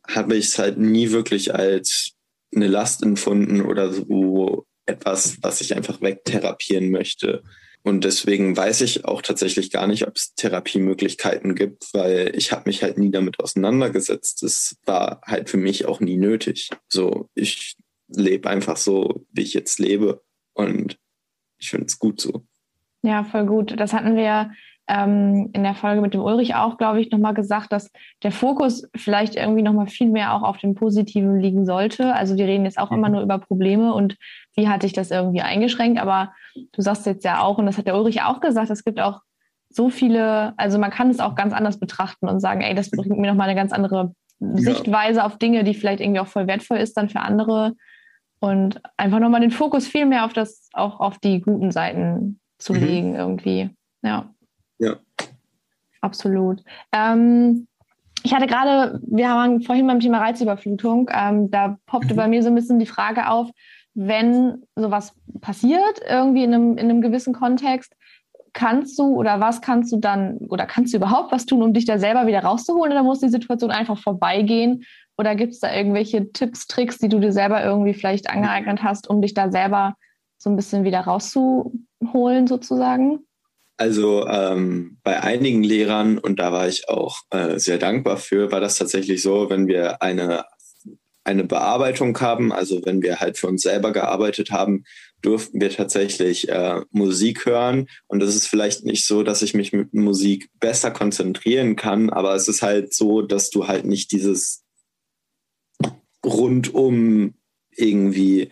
habe ich es halt nie wirklich als eine Last empfunden oder so etwas, was ich einfach wegtherapieren möchte. Und deswegen weiß ich auch tatsächlich gar nicht, ob es Therapiemöglichkeiten gibt, weil ich habe mich halt nie damit auseinandergesetzt. Es war halt für mich auch nie nötig. So, ich lebe einfach so, wie ich jetzt lebe. Und ich finde es gut so. Ja, voll gut. Das hatten wir ähm, in der Folge mit dem Ulrich auch, glaube ich, nochmal gesagt, dass der Fokus vielleicht irgendwie nochmal viel mehr auch auf dem Positiven liegen sollte. Also wir reden jetzt auch mhm. immer nur über Probleme und wie hatte ich das irgendwie eingeschränkt. Aber du sagst jetzt ja auch, und das hat der Ulrich auch gesagt, es gibt auch so viele, also man kann es auch ganz anders betrachten und sagen, ey, das bringt mir nochmal eine ganz andere ja. Sichtweise auf Dinge, die vielleicht irgendwie auch voll wertvoll ist dann für andere. Und einfach nochmal den Fokus viel mehr auf das, auch auf die guten Seiten zu mhm. legen irgendwie. Ja. Ja. Absolut. Ähm, ich hatte gerade, wir waren vorhin beim Thema Reizüberflutung, ähm, da poppte mhm. bei mir so ein bisschen die Frage auf, wenn sowas passiert, irgendwie in einem, in einem gewissen Kontext, kannst du oder was kannst du dann oder kannst du überhaupt was tun, um dich da selber wieder rauszuholen oder muss die Situation einfach vorbeigehen? Oder gibt es da irgendwelche Tipps, Tricks, die du dir selber irgendwie vielleicht angeeignet hast, um dich da selber so ein bisschen wieder rauszuholen sozusagen? Also ähm, bei einigen Lehrern, und da war ich auch äh, sehr dankbar für, war das tatsächlich so, wenn wir eine eine Bearbeitung haben. Also wenn wir halt für uns selber gearbeitet haben, durften wir tatsächlich äh, Musik hören. Und es ist vielleicht nicht so, dass ich mich mit Musik besser konzentrieren kann, aber es ist halt so, dass du halt nicht dieses rundum irgendwie,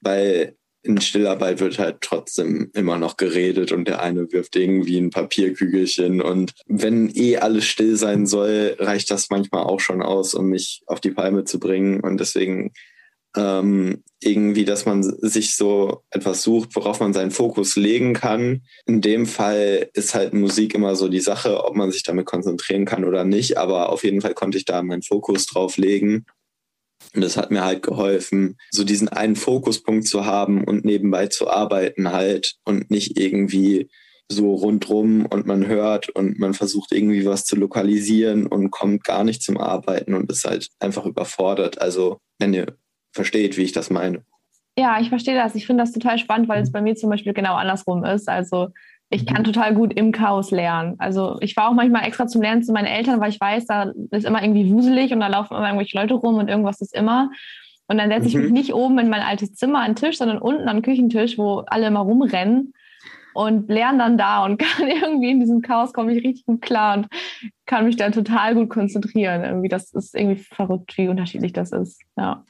weil in Stillarbeit wird halt trotzdem immer noch geredet und der eine wirft irgendwie ein Papierkügelchen. Und wenn eh alles still sein soll, reicht das manchmal auch schon aus, um mich auf die Palme zu bringen. Und deswegen ähm, irgendwie, dass man sich so etwas sucht, worauf man seinen Fokus legen kann. In dem Fall ist halt Musik immer so die Sache, ob man sich damit konzentrieren kann oder nicht, aber auf jeden Fall konnte ich da meinen Fokus drauf legen und das hat mir halt geholfen, so diesen einen Fokuspunkt zu haben und nebenbei zu arbeiten halt und nicht irgendwie so rundrum und man hört und man versucht irgendwie was zu lokalisieren und kommt gar nicht zum Arbeiten und ist halt einfach überfordert. Also wenn ihr versteht, wie ich das meine. Ja, ich verstehe das. Ich finde das total spannend, weil es bei mir zum Beispiel genau andersrum ist. Also ich kann mhm. total gut im Chaos lernen. Also ich war auch manchmal extra zum Lernen zu meinen Eltern, weil ich weiß, da ist immer irgendwie wuselig und da laufen immer irgendwelche Leute rum und irgendwas ist immer. Und dann setze ich mich mhm. nicht oben in mein altes Zimmer an den Tisch, sondern unten am Küchentisch, wo alle immer rumrennen und lerne dann da und (laughs) kann irgendwie in diesem Chaos komme ich richtig gut klar und kann mich dann total gut konzentrieren. Irgendwie, das ist irgendwie verrückt, wie unterschiedlich das ist. Ja.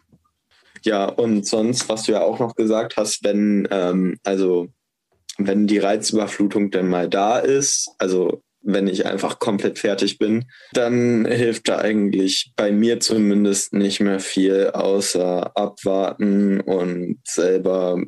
Ja, und sonst, was du ja auch noch gesagt hast, wenn, ähm, also wenn die Reizüberflutung dann mal da ist, also wenn ich einfach komplett fertig bin, dann hilft da eigentlich bei mir zumindest nicht mehr viel, außer abwarten und selber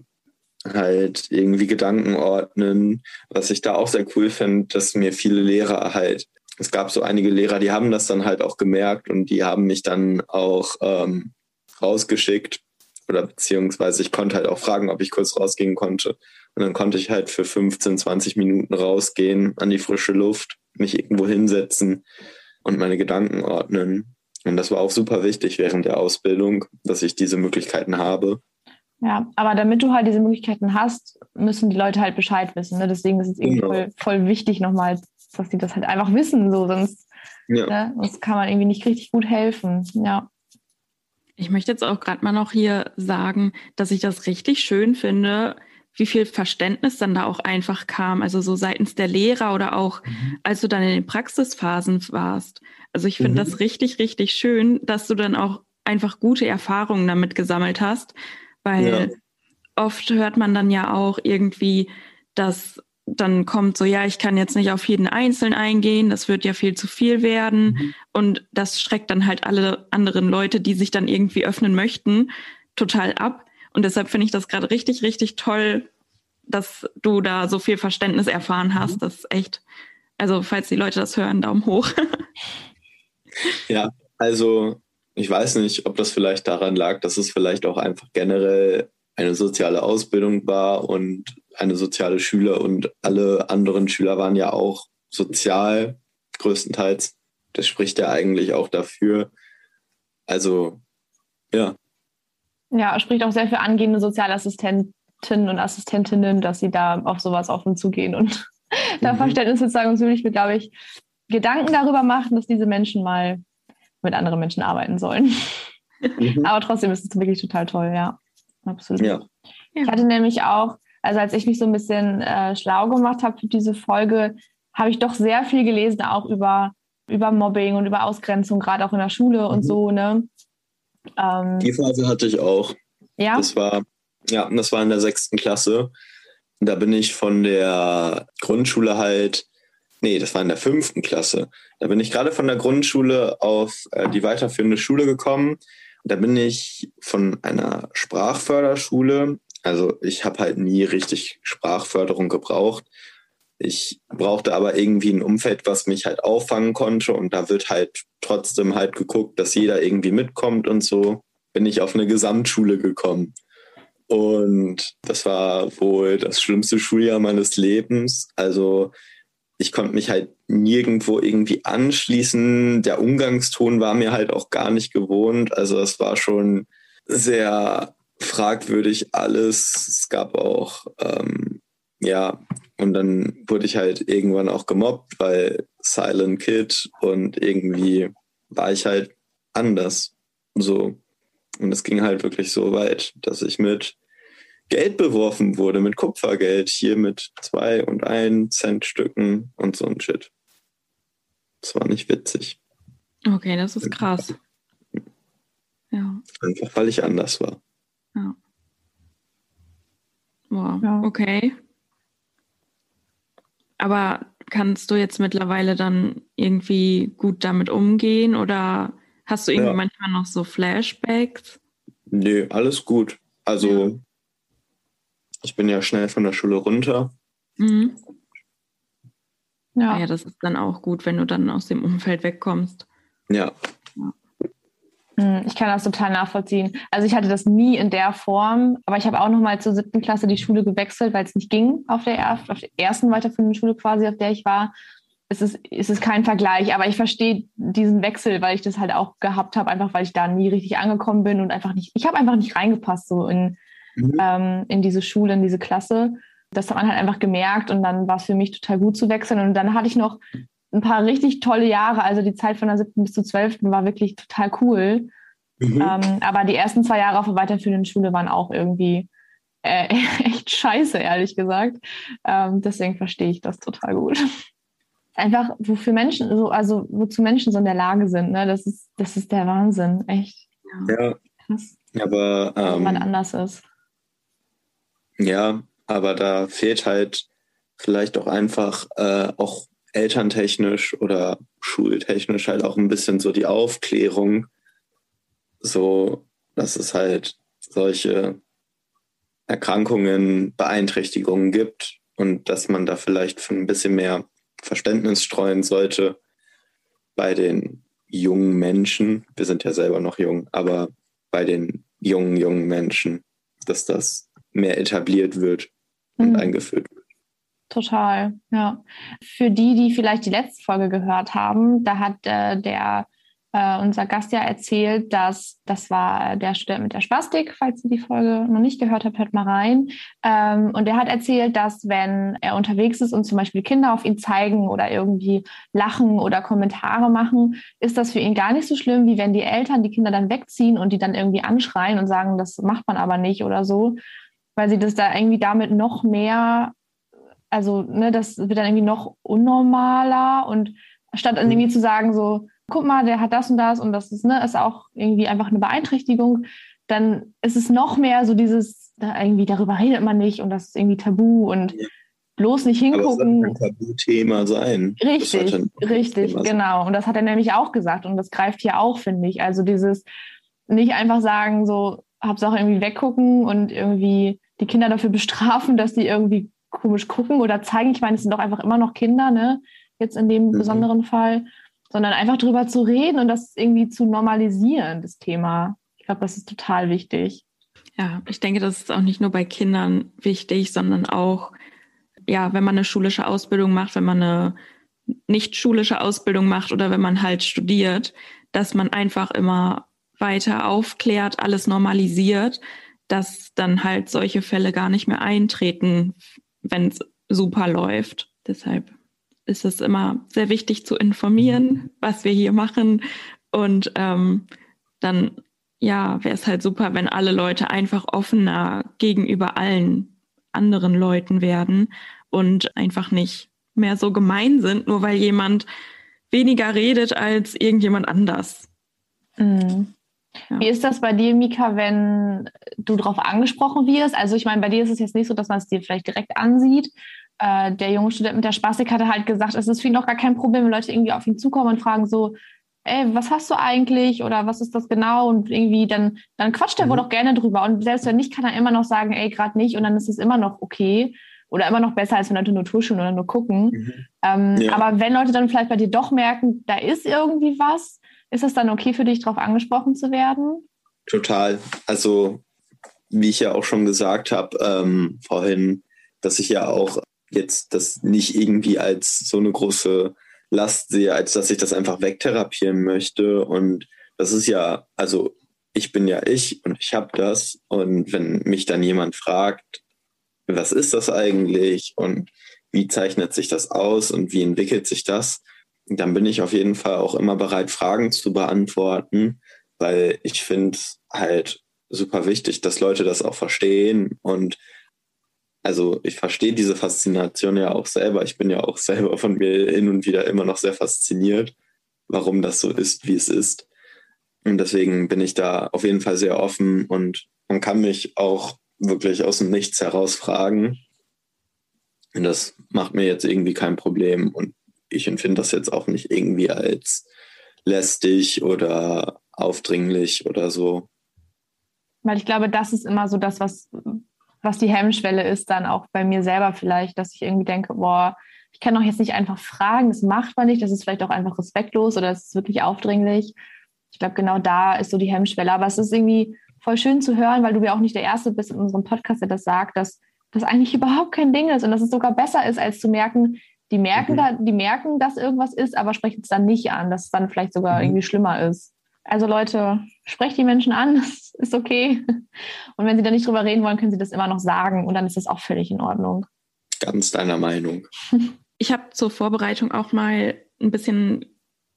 halt irgendwie Gedanken ordnen. Was ich da auch sehr cool finde, dass mir viele Lehrer halt, es gab so einige Lehrer, die haben das dann halt auch gemerkt und die haben mich dann auch ähm, rausgeschickt oder beziehungsweise ich konnte halt auch fragen, ob ich kurz rausgehen konnte. Und dann konnte ich halt für 15, 20 Minuten rausgehen an die frische Luft, mich irgendwo hinsetzen und meine Gedanken ordnen. Und das war auch super wichtig während der Ausbildung, dass ich diese Möglichkeiten habe. Ja, aber damit du halt diese Möglichkeiten hast, müssen die Leute halt Bescheid wissen. Ne? Deswegen ist es irgendwie genau. voll, voll, wichtig nochmal, dass die das halt einfach wissen. So, sonst, ja. ne? sonst kann man irgendwie nicht richtig gut helfen. Ja. Ich möchte jetzt auch gerade mal noch hier sagen, dass ich das richtig schön finde, wie viel Verständnis dann da auch einfach kam, also so seitens der Lehrer oder auch mhm. als du dann in den Praxisphasen warst. Also ich finde mhm. das richtig, richtig schön, dass du dann auch einfach gute Erfahrungen damit gesammelt hast, weil ja. oft hört man dann ja auch irgendwie, dass dann kommt so, ja, ich kann jetzt nicht auf jeden Einzelnen eingehen, das wird ja viel zu viel werden. Mhm. Und das schreckt dann halt alle anderen Leute, die sich dann irgendwie öffnen möchten, total ab. Und deshalb finde ich das gerade richtig, richtig toll, dass du da so viel Verständnis erfahren hast. Mhm. Das ist echt, also falls die Leute das hören, Daumen hoch. (laughs) ja, also ich weiß nicht, ob das vielleicht daran lag, dass es vielleicht auch einfach generell eine soziale Ausbildung war und eine soziale Schüler und alle anderen Schüler waren ja auch sozial größtenteils. Das spricht ja eigentlich auch dafür. Also, ja. Ja, spricht auch sehr für angehende Sozialassistentinnen und Assistentinnen, dass sie da auf sowas offen zugehen und (laughs) da mhm. Verständnis sozusagen und wirklich, glaube ich, Gedanken darüber machen, dass diese Menschen mal mit anderen Menschen arbeiten sollen. Mhm. (laughs) Aber trotzdem ist es wirklich total toll, ja. Absolut. Ja. Ich hatte nämlich auch, also als ich mich so ein bisschen äh, schlau gemacht habe für diese Folge, habe ich doch sehr viel gelesen, auch über, über Mobbing und über Ausgrenzung, gerade auch in der Schule und mhm. so, ne? Ähm, Die Phase hatte ich auch. Ja. Das war, ja, das war in der sechsten Klasse. Da bin ich von der Grundschule halt, nee, das war in der fünften Klasse. Da bin ich gerade von der Grundschule auf äh, die weiterführende Schule gekommen. Da bin ich von einer Sprachförderschule. Also ich habe halt nie richtig Sprachförderung gebraucht. Ich brauchte aber irgendwie ein Umfeld, was mich halt auffangen konnte. Und da wird halt trotzdem halt geguckt, dass jeder irgendwie mitkommt und so. Bin ich auf eine Gesamtschule gekommen. Und das war wohl das schlimmste Schuljahr meines Lebens. Also ich konnte mich halt nirgendwo irgendwie anschließen. Der Umgangston war mir halt auch gar nicht gewohnt. Also es war schon sehr fragwürdig alles. Es gab auch ähm, ja, und dann wurde ich halt irgendwann auch gemobbt, weil Silent Kid und irgendwie war ich halt anders. So. Und es ging halt wirklich so weit, dass ich mit Geld beworfen wurde, mit Kupfergeld, hier mit zwei und ein Cent Stücken und so ein Shit. Das war nicht witzig. Okay, das ist krass. Ja. Einfach weil ich anders war. Ja. Wow, ja. okay. Aber kannst du jetzt mittlerweile dann irgendwie gut damit umgehen oder hast du irgendwie ja. manchmal noch so Flashbacks? Nee, alles gut. Also ja. ich bin ja schnell von der Schule runter. Mhm. Ja. ja, das ist dann auch gut, wenn du dann aus dem Umfeld wegkommst. Ja. Hm, ich kann das total nachvollziehen. Also ich hatte das nie in der Form, aber ich habe auch noch mal zur siebten Klasse die Schule gewechselt, weil es nicht ging auf der, auf der ersten weiterführenden Schule quasi, auf der ich war. Es ist, es ist kein Vergleich, aber ich verstehe diesen Wechsel, weil ich das halt auch gehabt habe, einfach weil ich da nie richtig angekommen bin und einfach nicht, ich habe einfach nicht reingepasst so in, mhm. ähm, in diese Schule, in diese Klasse. Das hat man halt einfach gemerkt und dann war es für mich total gut zu wechseln. Und dann hatte ich noch ein paar richtig tolle Jahre. Also die Zeit von der siebten bis zur zwölften war wirklich total cool. Mhm. Ähm, aber die ersten zwei Jahre auf der weiterführenden Schule waren auch irgendwie äh, (laughs) echt scheiße, ehrlich gesagt. Ähm, deswegen verstehe ich das total gut. Einfach, wofür Menschen, so, also wozu Menschen so in der Lage sind, ne? Das ist, das ist der Wahnsinn, echt. Ja. Krass. Aber ähm, man anders ist. Ja, aber da fehlt halt vielleicht auch einfach äh, auch elterntechnisch oder schultechnisch halt auch ein bisschen so die Aufklärung, so dass es halt solche Erkrankungen, Beeinträchtigungen gibt und dass man da vielleicht für ein bisschen mehr Verständnis streuen sollte bei den jungen Menschen. Wir sind ja selber noch jung, aber bei den jungen, jungen Menschen, dass das mehr etabliert wird und mhm. eingeführt wird. Total, ja. Für die, die vielleicht die letzte Folge gehört haben, da hat äh, der äh, unser Gast ja erzählt, dass das war der Student mit der Spastik, falls ihr die Folge noch nicht gehört habt, hört mal rein. Ähm, und der hat erzählt, dass wenn er unterwegs ist und zum Beispiel Kinder auf ihn zeigen oder irgendwie lachen oder Kommentare machen, ist das für ihn gar nicht so schlimm, wie wenn die Eltern die Kinder dann wegziehen und die dann irgendwie anschreien und sagen, das macht man aber nicht oder so, weil sie das da irgendwie damit noch mehr also ne, das wird dann irgendwie noch unnormaler und statt dann irgendwie zu sagen so, guck mal, der hat das und das und das ist, ne, ist auch irgendwie einfach eine Beeinträchtigung, dann ist es noch mehr so dieses, da irgendwie darüber redet man nicht und das ist irgendwie tabu und ja. bloß nicht hingucken. Aber es ein Tabuthema sein. Richtig, richtig, genau. Und das hat er nämlich auch gesagt und das greift hier auch, finde ich. Also dieses nicht einfach sagen, so, hab's auch irgendwie weggucken und irgendwie die Kinder dafür bestrafen, dass die irgendwie komisch gucken oder zeigen. Ich meine, es sind doch einfach immer noch Kinder, ne? Jetzt in dem mhm. besonderen Fall, sondern einfach drüber zu reden und das irgendwie zu normalisieren, das Thema. Ich glaube, das ist total wichtig. Ja, ich denke, das ist auch nicht nur bei Kindern wichtig, sondern auch, ja, wenn man eine schulische Ausbildung macht, wenn man eine nicht schulische Ausbildung macht oder wenn man halt studiert, dass man einfach immer weiter aufklärt, alles normalisiert, dass dann halt solche Fälle gar nicht mehr eintreten, wenn es super läuft. Deshalb ist es immer sehr wichtig zu informieren, was wir hier machen. Und ähm, dann, ja, wäre es halt super, wenn alle Leute einfach offener gegenüber allen anderen Leuten werden und einfach nicht mehr so gemein sind, nur weil jemand weniger redet als irgendjemand anders. Mhm. Ja. Wie ist das bei dir, Mika, wenn du darauf angesprochen wirst? Also ich meine, bei dir ist es jetzt nicht so, dass man es dir vielleicht direkt ansieht. Äh, der junge Student mit der Spastik hatte halt gesagt, es ist für ihn auch gar kein Problem, wenn Leute irgendwie auf ihn zukommen und fragen so, ey, was hast du eigentlich oder was ist das genau? Und irgendwie dann, dann quatscht er mhm. wohl auch gerne drüber. Und selbst wenn nicht, kann er immer noch sagen, ey, gerade nicht. Und dann ist es immer noch okay. Oder immer noch besser, als wenn Leute nur tuschen oder nur gucken. Mhm. Ähm, ja. Aber wenn Leute dann vielleicht bei dir doch merken, da ist irgendwie was, ist es dann okay für dich, darauf angesprochen zu werden? Total. Also, wie ich ja auch schon gesagt habe ähm, vorhin, dass ich ja auch jetzt das nicht irgendwie als so eine große Last sehe, als dass ich das einfach wegtherapieren möchte. Und das ist ja, also ich bin ja ich und ich habe das. Und wenn mich dann jemand fragt, was ist das eigentlich und wie zeichnet sich das aus und wie entwickelt sich das, dann bin ich auf jeden Fall auch immer bereit, Fragen zu beantworten, weil ich finde halt super wichtig, dass Leute das auch verstehen und also ich verstehe diese Faszination ja auch selber. Ich bin ja auch (laughs) selber von mir hin und wieder immer noch sehr fasziniert, warum das so ist, wie es ist. Und deswegen bin ich da auf jeden Fall sehr offen und man kann mich auch wirklich aus dem Nichts heraus fragen. Und das macht mir jetzt irgendwie kein Problem. Und ich empfinde das jetzt auch nicht irgendwie als lästig oder aufdringlich oder so. Weil ich glaube, das ist immer so das, was, was die Hemmschwelle ist, dann auch bei mir selber vielleicht, dass ich irgendwie denke, boah, ich kann doch jetzt nicht einfach fragen, das macht man nicht, das ist vielleicht auch einfach respektlos oder das ist wirklich aufdringlich. Ich glaube, genau da ist so die Hemmschwelle. Aber es ist irgendwie voll schön zu hören, weil du ja auch nicht der Erste bist in unserem Podcast, der das sagt, dass das eigentlich überhaupt kein Ding ist und dass es sogar besser ist, als zu merken, die merken, mhm. da, die merken, dass irgendwas ist, aber sprechen es dann nicht an, dass es dann vielleicht sogar mhm. irgendwie schlimmer ist. Also Leute, sprecht die Menschen an, (laughs) das ist okay. Und wenn sie da nicht drüber reden wollen, können sie das immer noch sagen und dann ist das auch völlig in Ordnung. Ganz deiner Meinung. (laughs) Ich habe zur Vorbereitung auch mal ein bisschen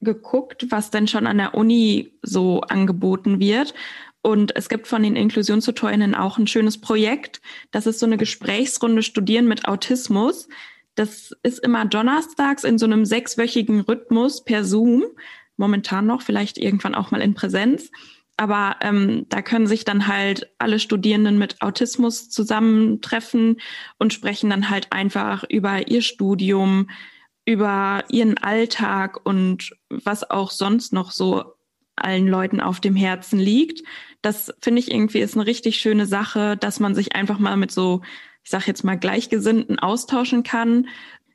geguckt, was denn schon an der Uni so angeboten wird. Und es gibt von den Inklusionstutorinnen auch ein schönes Projekt. Das ist so eine Gesprächsrunde Studieren mit Autismus. Das ist immer donnerstags in so einem sechswöchigen Rhythmus per Zoom. Momentan noch, vielleicht irgendwann auch mal in Präsenz. Aber ähm, da können sich dann halt alle Studierenden mit Autismus zusammentreffen und sprechen dann halt einfach über ihr Studium, über ihren Alltag und was auch sonst noch so allen Leuten auf dem Herzen liegt. Das finde ich irgendwie ist eine richtig schöne Sache, dass man sich einfach mal mit so, ich sage jetzt mal Gleichgesinnten austauschen kann,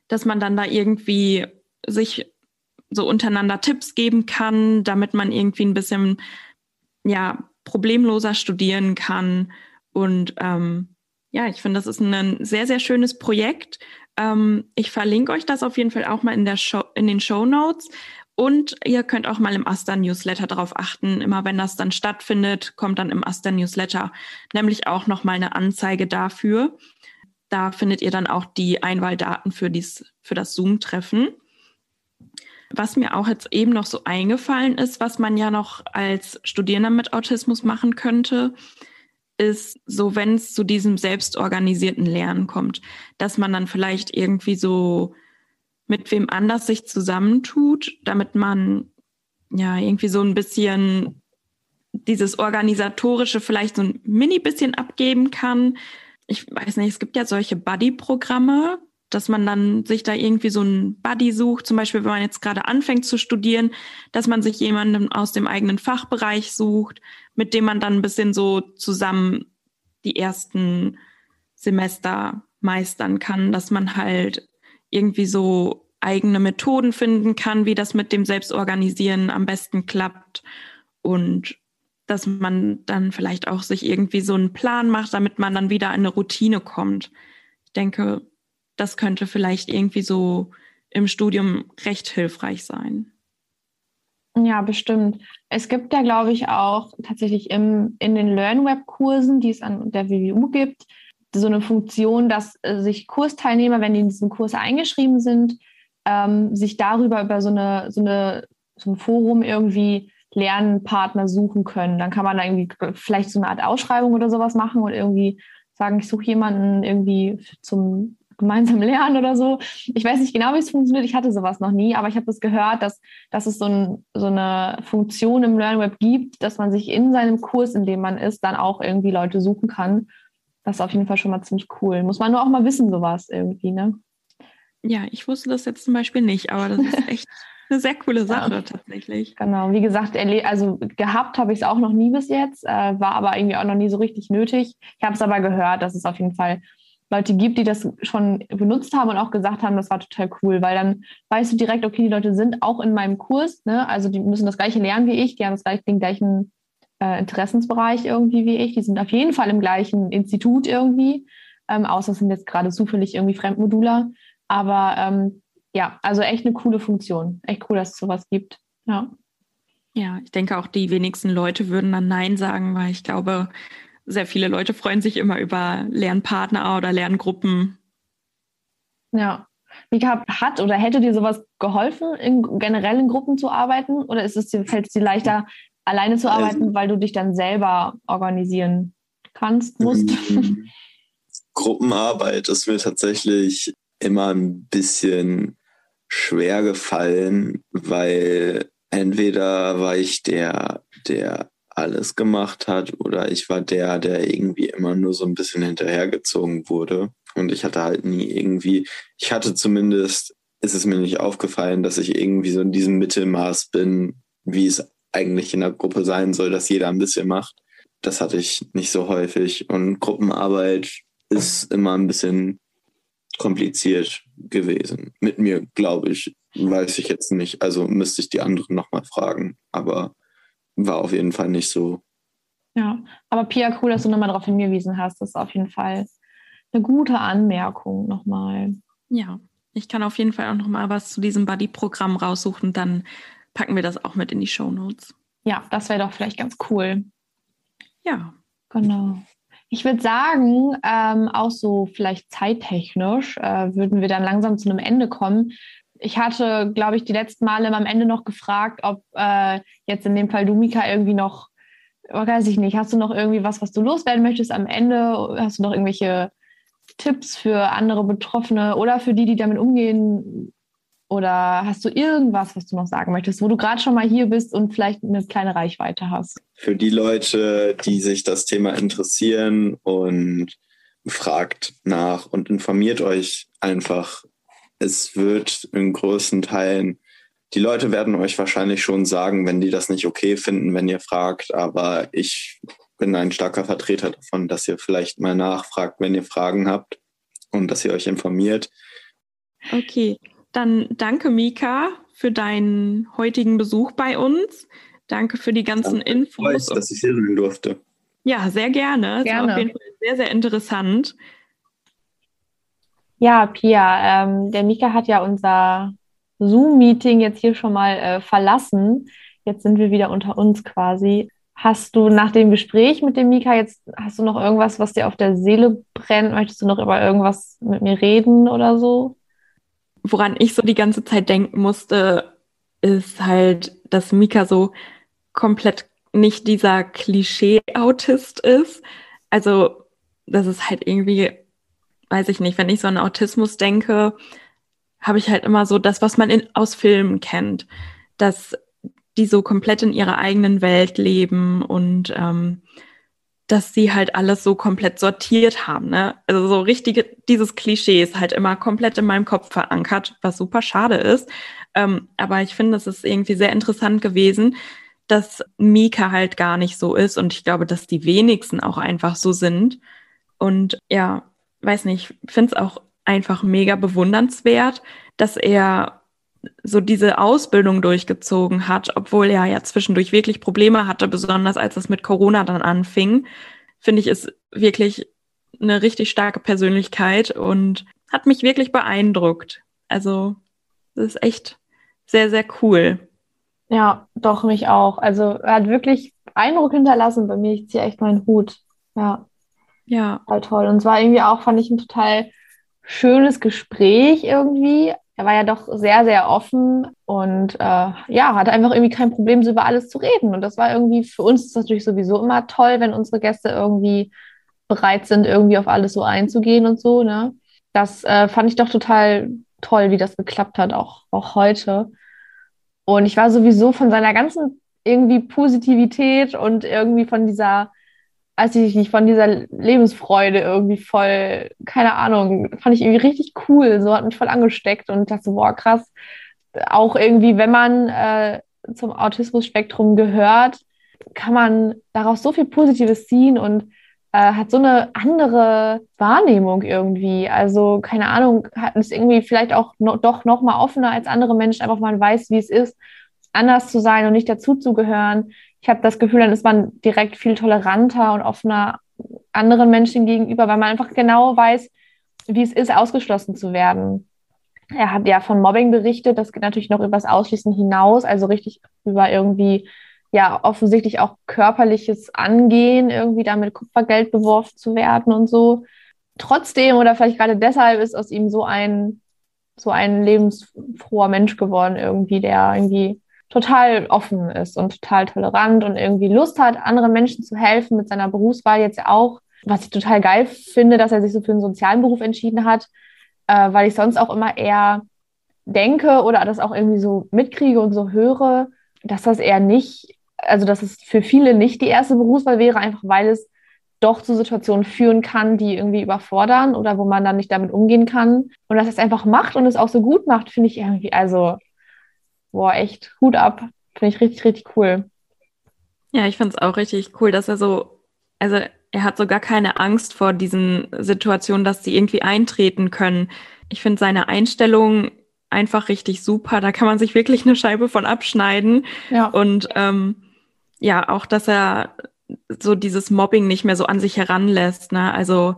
dass man dann da irgendwie sich so untereinander Tipps geben kann, damit man irgendwie ein bisschen ja problemloser studieren kann. Und ähm, ja, ich finde, das ist ein sehr, sehr schönes Projekt. Ähm, ich verlinke euch das auf jeden Fall auch mal in, der Show, in den Show Notes. Und ihr könnt auch mal im Aster Newsletter darauf achten. Immer wenn das dann stattfindet, kommt dann im Aster Newsletter nämlich auch noch mal eine Anzeige dafür. Da findet ihr dann auch die Einwahldaten für, dies, für das Zoom-Treffen. Was mir auch jetzt eben noch so eingefallen ist, was man ja noch als Studierender mit Autismus machen könnte, ist so, wenn es zu diesem selbstorganisierten Lernen kommt, dass man dann vielleicht irgendwie so mit wem anders sich zusammentut, damit man ja irgendwie so ein bisschen dieses organisatorische vielleicht so ein mini bisschen abgeben kann. Ich weiß nicht, es gibt ja solche Buddy-Programme, dass man dann sich da irgendwie so ein Buddy sucht, zum Beispiel wenn man jetzt gerade anfängt zu studieren, dass man sich jemanden aus dem eigenen Fachbereich sucht, mit dem man dann ein bisschen so zusammen die ersten Semester meistern kann, dass man halt irgendwie so eigene Methoden finden kann, wie das mit dem Selbstorganisieren am besten klappt und dass man dann vielleicht auch sich irgendwie so einen Plan macht, damit man dann wieder in eine Routine kommt. Ich denke, das könnte vielleicht irgendwie so im Studium recht hilfreich sein. Ja, bestimmt. Es gibt ja, glaube ich, auch tatsächlich im, in den LearnWeb-Kursen, die es an der WWU gibt, so eine Funktion, dass äh, sich Kursteilnehmer, wenn die in diesen Kurs eingeschrieben sind, ähm, sich darüber über so, eine, so, eine, so ein Forum irgendwie Lernpartner suchen können. Dann kann man da irgendwie vielleicht so eine Art Ausschreibung oder sowas machen und irgendwie sagen, ich suche jemanden irgendwie zum gemeinsam lernen oder so. Ich weiß nicht genau, wie es funktioniert. Ich hatte sowas noch nie, aber ich habe das gehört, dass, dass es so, ein, so eine Funktion im LearnWeb gibt, dass man sich in seinem Kurs, in dem man ist, dann auch irgendwie Leute suchen kann. Das ist auf jeden Fall schon mal ziemlich cool. Muss man nur auch mal wissen, sowas irgendwie, ne? Ja, ich wusste das jetzt zum Beispiel nicht, aber das ist (laughs) echt eine sehr coole Sache ja. tatsächlich. Genau, wie gesagt, also gehabt habe ich es auch noch nie bis jetzt, äh, war aber irgendwie auch noch nie so richtig nötig. Ich habe es aber gehört, dass es auf jeden Fall Leute gibt, die das schon benutzt haben und auch gesagt haben, das war total cool, weil dann weißt du direkt, okay, die Leute sind auch in meinem Kurs, ne? also die müssen das gleiche lernen wie ich, die haben das gleiche, den gleichen äh, Interessensbereich irgendwie wie ich, die sind auf jeden Fall im gleichen Institut irgendwie, ähm, außer es sind jetzt gerade zufällig irgendwie Fremdmodular, aber ähm, ja, also echt eine coole Funktion, echt cool, dass es sowas gibt, ja. Ja, ich denke auch die wenigsten Leute würden dann Nein sagen, weil ich glaube, sehr viele Leute freuen sich immer über Lernpartner oder Lerngruppen. Ja. Wie hat oder hätte dir sowas geholfen, in, generell in Gruppen zu arbeiten? Oder ist es dir, fällt es dir leichter, alleine zu arbeiten, also, weil du dich dann selber organisieren kannst, musst? Gruppenarbeit ist mir tatsächlich immer ein bisschen schwer gefallen, weil entweder war ich der, der alles gemacht hat oder ich war der, der irgendwie immer nur so ein bisschen hinterhergezogen wurde. Und ich hatte halt nie irgendwie, ich hatte zumindest, ist es mir nicht aufgefallen, dass ich irgendwie so in diesem Mittelmaß bin, wie es eigentlich in der Gruppe sein soll, dass jeder ein bisschen macht. Das hatte ich nicht so häufig. Und Gruppenarbeit ist immer ein bisschen kompliziert gewesen. Mit mir, glaube ich, weiß ich jetzt nicht. Also müsste ich die anderen nochmal fragen. Aber war auf jeden Fall nicht so. Ja, aber Pia, cool, dass du nochmal darauf hingewiesen hast. Das ist auf jeden Fall eine gute Anmerkung nochmal. Ja, ich kann auf jeden Fall auch nochmal was zu diesem Buddy-Programm raussuchen. Dann packen wir das auch mit in die Show Notes. Ja, das wäre doch vielleicht ganz cool. Ja. Genau. Ich würde sagen, ähm, auch so vielleicht zeittechnisch äh, würden wir dann langsam zu einem Ende kommen. Ich hatte, glaube ich, die letzten Male am Ende noch gefragt, ob äh, jetzt in dem Fall du, Mika, irgendwie noch, weiß ich nicht, hast du noch irgendwie was, was du loswerden möchtest am Ende? Hast du noch irgendwelche Tipps für andere Betroffene oder für die, die damit umgehen oder hast du irgendwas, was du noch sagen möchtest, wo du gerade schon mal hier bist und vielleicht eine kleine Reichweite hast? Für die Leute, die sich das Thema interessieren und fragt nach und informiert euch einfach. Es wird in großen Teilen, die Leute werden euch wahrscheinlich schon sagen, wenn die das nicht okay finden, wenn ihr fragt, aber ich bin ein starker Vertreter davon, dass ihr vielleicht mal nachfragt, wenn ihr Fragen habt und dass ihr euch informiert. Okay, dann danke, Mika, für deinen heutigen Besuch bei uns. Danke für die ganzen danke Infos. Euch, dass ich hier sein durfte. Ja, sehr gerne. gerne. Das war auf jeden Fall sehr, sehr interessant. Ja, Pia, ähm, der Mika hat ja unser Zoom-Meeting jetzt hier schon mal äh, verlassen. Jetzt sind wir wieder unter uns quasi. Hast du nach dem Gespräch mit dem Mika jetzt, hast du noch irgendwas, was dir auf der Seele brennt? Möchtest du noch über irgendwas mit mir reden oder so? Woran ich so die ganze Zeit denken musste, ist halt, dass Mika so komplett nicht dieser Klischee-Autist ist. Also, das ist halt irgendwie, weiß ich nicht, wenn ich so an Autismus denke, habe ich halt immer so das, was man in, aus Filmen kennt, dass die so komplett in ihrer eigenen Welt leben und ähm, dass sie halt alles so komplett sortiert haben. Ne? Also so richtige, dieses Klischee ist halt immer komplett in meinem Kopf verankert, was super schade ist. Ähm, aber ich finde, es ist irgendwie sehr interessant gewesen, dass Mika halt gar nicht so ist. Und ich glaube, dass die wenigsten auch einfach so sind. Und ja, weiß nicht, finde es auch einfach mega bewundernswert, dass er so diese Ausbildung durchgezogen hat, obwohl er ja zwischendurch wirklich Probleme hatte, besonders als es mit Corona dann anfing, finde ich, ist wirklich eine richtig starke Persönlichkeit und hat mich wirklich beeindruckt. Also, das ist echt sehr, sehr cool. Ja, doch, mich auch. Also, er hat wirklich Eindruck hinterlassen bei mir. Ich ziehe echt meinen Hut. Ja. Ja. Total toll. Und es war irgendwie auch, fand ich, ein total schönes Gespräch irgendwie er war ja doch sehr, sehr offen und äh, ja, hatte einfach irgendwie kein Problem, so über alles zu reden. Und das war irgendwie für uns ist natürlich sowieso immer toll, wenn unsere Gäste irgendwie bereit sind, irgendwie auf alles so einzugehen und so. Ne? Das äh, fand ich doch total toll, wie das geklappt hat, auch, auch heute. Und ich war sowieso von seiner ganzen irgendwie Positivität und irgendwie von dieser als ich nicht von dieser Lebensfreude irgendwie voll, keine Ahnung, fand ich irgendwie richtig cool. So hat mich voll angesteckt und dachte, boah, krass. Auch irgendwie, wenn man äh, zum Autismus-Spektrum gehört, kann man daraus so viel Positives ziehen und äh, hat so eine andere Wahrnehmung irgendwie. Also, keine Ahnung, hat es irgendwie vielleicht auch no, doch noch mal offener als andere Menschen, einfach mal weiß, wie es ist, anders zu sein und nicht dazuzugehören ich habe das Gefühl, dann ist man direkt viel toleranter und offener anderen Menschen gegenüber, weil man einfach genau weiß, wie es ist, ausgeschlossen zu werden. Er hat ja von Mobbing berichtet, das geht natürlich noch über das Ausschließen hinaus, also richtig über irgendwie, ja, offensichtlich auch körperliches Angehen, irgendwie damit Kupfergeld beworfen zu werden und so. Trotzdem oder vielleicht gerade deshalb ist aus ihm so ein, so ein lebensfroher Mensch geworden, irgendwie, der irgendwie total offen ist und total tolerant und irgendwie Lust hat, anderen Menschen zu helfen mit seiner Berufswahl jetzt auch. Was ich total geil finde, dass er sich so für einen sozialen Beruf entschieden hat, äh, weil ich sonst auch immer eher denke oder das auch irgendwie so mitkriege und so höre, dass das eher nicht, also dass es für viele nicht die erste Berufswahl wäre, einfach weil es doch zu Situationen führen kann, die irgendwie überfordern oder wo man dann nicht damit umgehen kann. Und dass es einfach macht und es auch so gut macht, finde ich irgendwie, also, boah, echt, Hut ab. Finde ich richtig, richtig cool. Ja, ich finde es auch richtig cool, dass er so, also er hat so gar keine Angst vor diesen Situationen, dass sie irgendwie eintreten können. Ich finde seine Einstellung einfach richtig super. Da kann man sich wirklich eine Scheibe von abschneiden. Ja. Und ähm, ja, auch, dass er so dieses Mobbing nicht mehr so an sich heranlässt. Ne? Also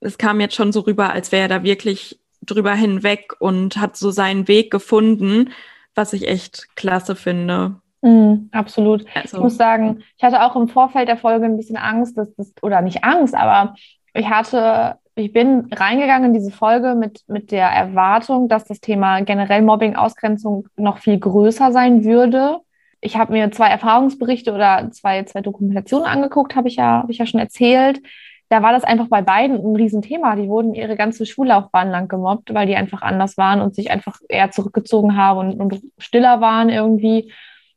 es kam jetzt schon so rüber, als wäre er da wirklich drüber hinweg und hat so seinen Weg gefunden, was ich echt klasse finde. Mm, absolut. Also, ich muss sagen, ich hatte auch im Vorfeld der Folge ein bisschen Angst, dass das, oder nicht Angst, aber ich hatte, ich bin reingegangen in diese Folge mit, mit der Erwartung, dass das Thema generell Mobbing, Ausgrenzung noch viel größer sein würde ich habe mir zwei Erfahrungsberichte oder zwei, zwei Dokumentationen angeguckt, habe ich ja, habe ich ja schon erzählt. Da war das einfach bei beiden ein Riesenthema. Die wurden ihre ganze Schullaufbahn lang gemobbt, weil die einfach anders waren und sich einfach eher zurückgezogen haben und, und stiller waren irgendwie.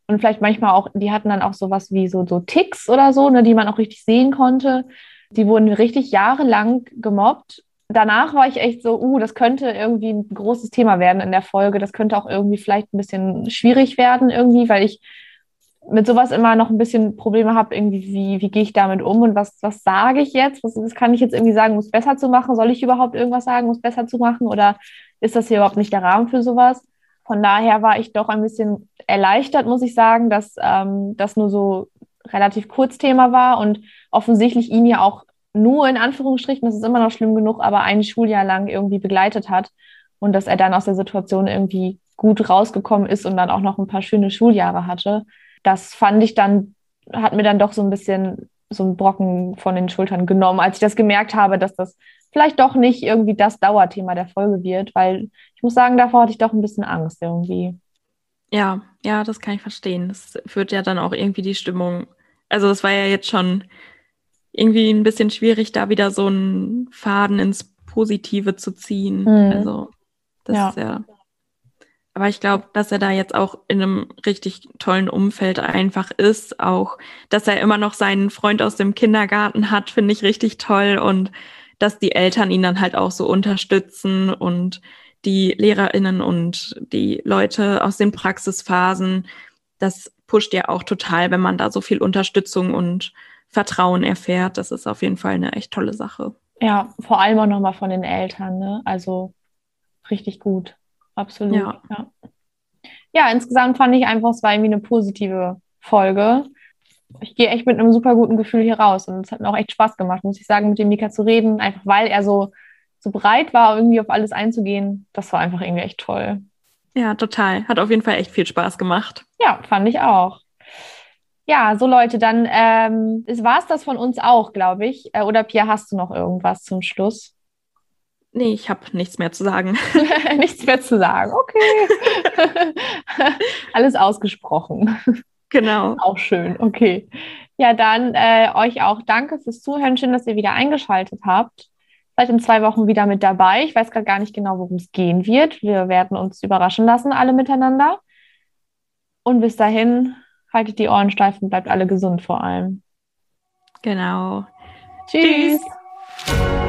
Und vielleicht manchmal auch, die hatten dann auch sowas wie so, so Ticks oder so, ne, die man auch richtig sehen konnte. Die wurden richtig jahrelang gemobbt danach war ich echt so, uh, das könnte irgendwie ein großes Thema werden in der Folge. Das könnte auch irgendwie vielleicht ein bisschen schwierig werden irgendwie, weil ich mit sowas immer noch ein bisschen Probleme habe, irgendwie, wie, wie gehe ich damit um und was, was sage ich jetzt? Was, was kann ich jetzt irgendwie sagen, es besser zu machen? Soll ich überhaupt irgendwas sagen, es besser zu machen? Oder ist das hier überhaupt nicht der Rahmen für sowas? Von daher war ich doch ein bisschen erleichtert, muss ich sagen, dass ähm, das nur so relativ kurz Thema war und offensichtlich ihn ja auch nur in Anführungsstrichen, das ist immer noch schlimm genug, aber ein Schuljahr lang irgendwie begleitet hat und dass er dann aus der Situation irgendwie gut rausgekommen ist und dann auch noch ein paar schöne Schuljahre hatte. Das fand ich dann, hat mir dann doch so ein bisschen so einen Brocken von den Schultern genommen, als ich das gemerkt habe, dass das vielleicht doch nicht irgendwie das Dauerthema der Folge wird, weil ich muss sagen, davor hatte ich doch ein bisschen Angst irgendwie. Ja, ja, das kann ich verstehen. Das führt ja dann auch irgendwie die Stimmung. Also es war ja jetzt schon irgendwie ein bisschen schwierig, da wieder so einen Faden ins Positive zu ziehen. Mhm. Also, das ja. ist ja. Aber ich glaube, dass er da jetzt auch in einem richtig tollen Umfeld einfach ist. Auch, dass er immer noch seinen Freund aus dem Kindergarten hat, finde ich richtig toll. Und dass die Eltern ihn dann halt auch so unterstützen und die LehrerInnen und die Leute aus den Praxisphasen. Das pusht ja auch total, wenn man da so viel Unterstützung und Vertrauen erfährt. Das ist auf jeden Fall eine echt tolle Sache. Ja, vor allem auch nochmal von den Eltern. Ne? Also richtig gut. Absolut. Ja. ja. ja. insgesamt fand ich einfach, es war irgendwie eine positive Folge. Ich gehe echt mit einem super guten Gefühl hier raus und es hat mir auch echt Spaß gemacht, muss ich sagen, mit dem Mika zu reden, einfach weil er so, so bereit war, irgendwie auf alles einzugehen. Das war einfach irgendwie echt toll. Ja, total. Hat auf jeden Fall echt viel Spaß gemacht. Ja, fand ich auch. Ja, so Leute, dann ähm, war es das von uns auch, glaube ich. Äh, oder Pia, hast du noch irgendwas zum Schluss? Nee, ich habe nichts mehr zu sagen. (laughs) nichts mehr zu sagen, okay. (laughs) Alles ausgesprochen. Genau. Auch schön, okay. Ja, dann äh, euch auch danke fürs Zuhören. Schön, dass ihr wieder eingeschaltet habt. Seid in zwei Wochen wieder mit dabei. Ich weiß gerade gar nicht genau, worum es gehen wird. Wir werden uns überraschen lassen, alle miteinander. Und bis dahin haltet die Ohren steif und bleibt alle gesund vor allem. Genau. Tschüss. Tschüss.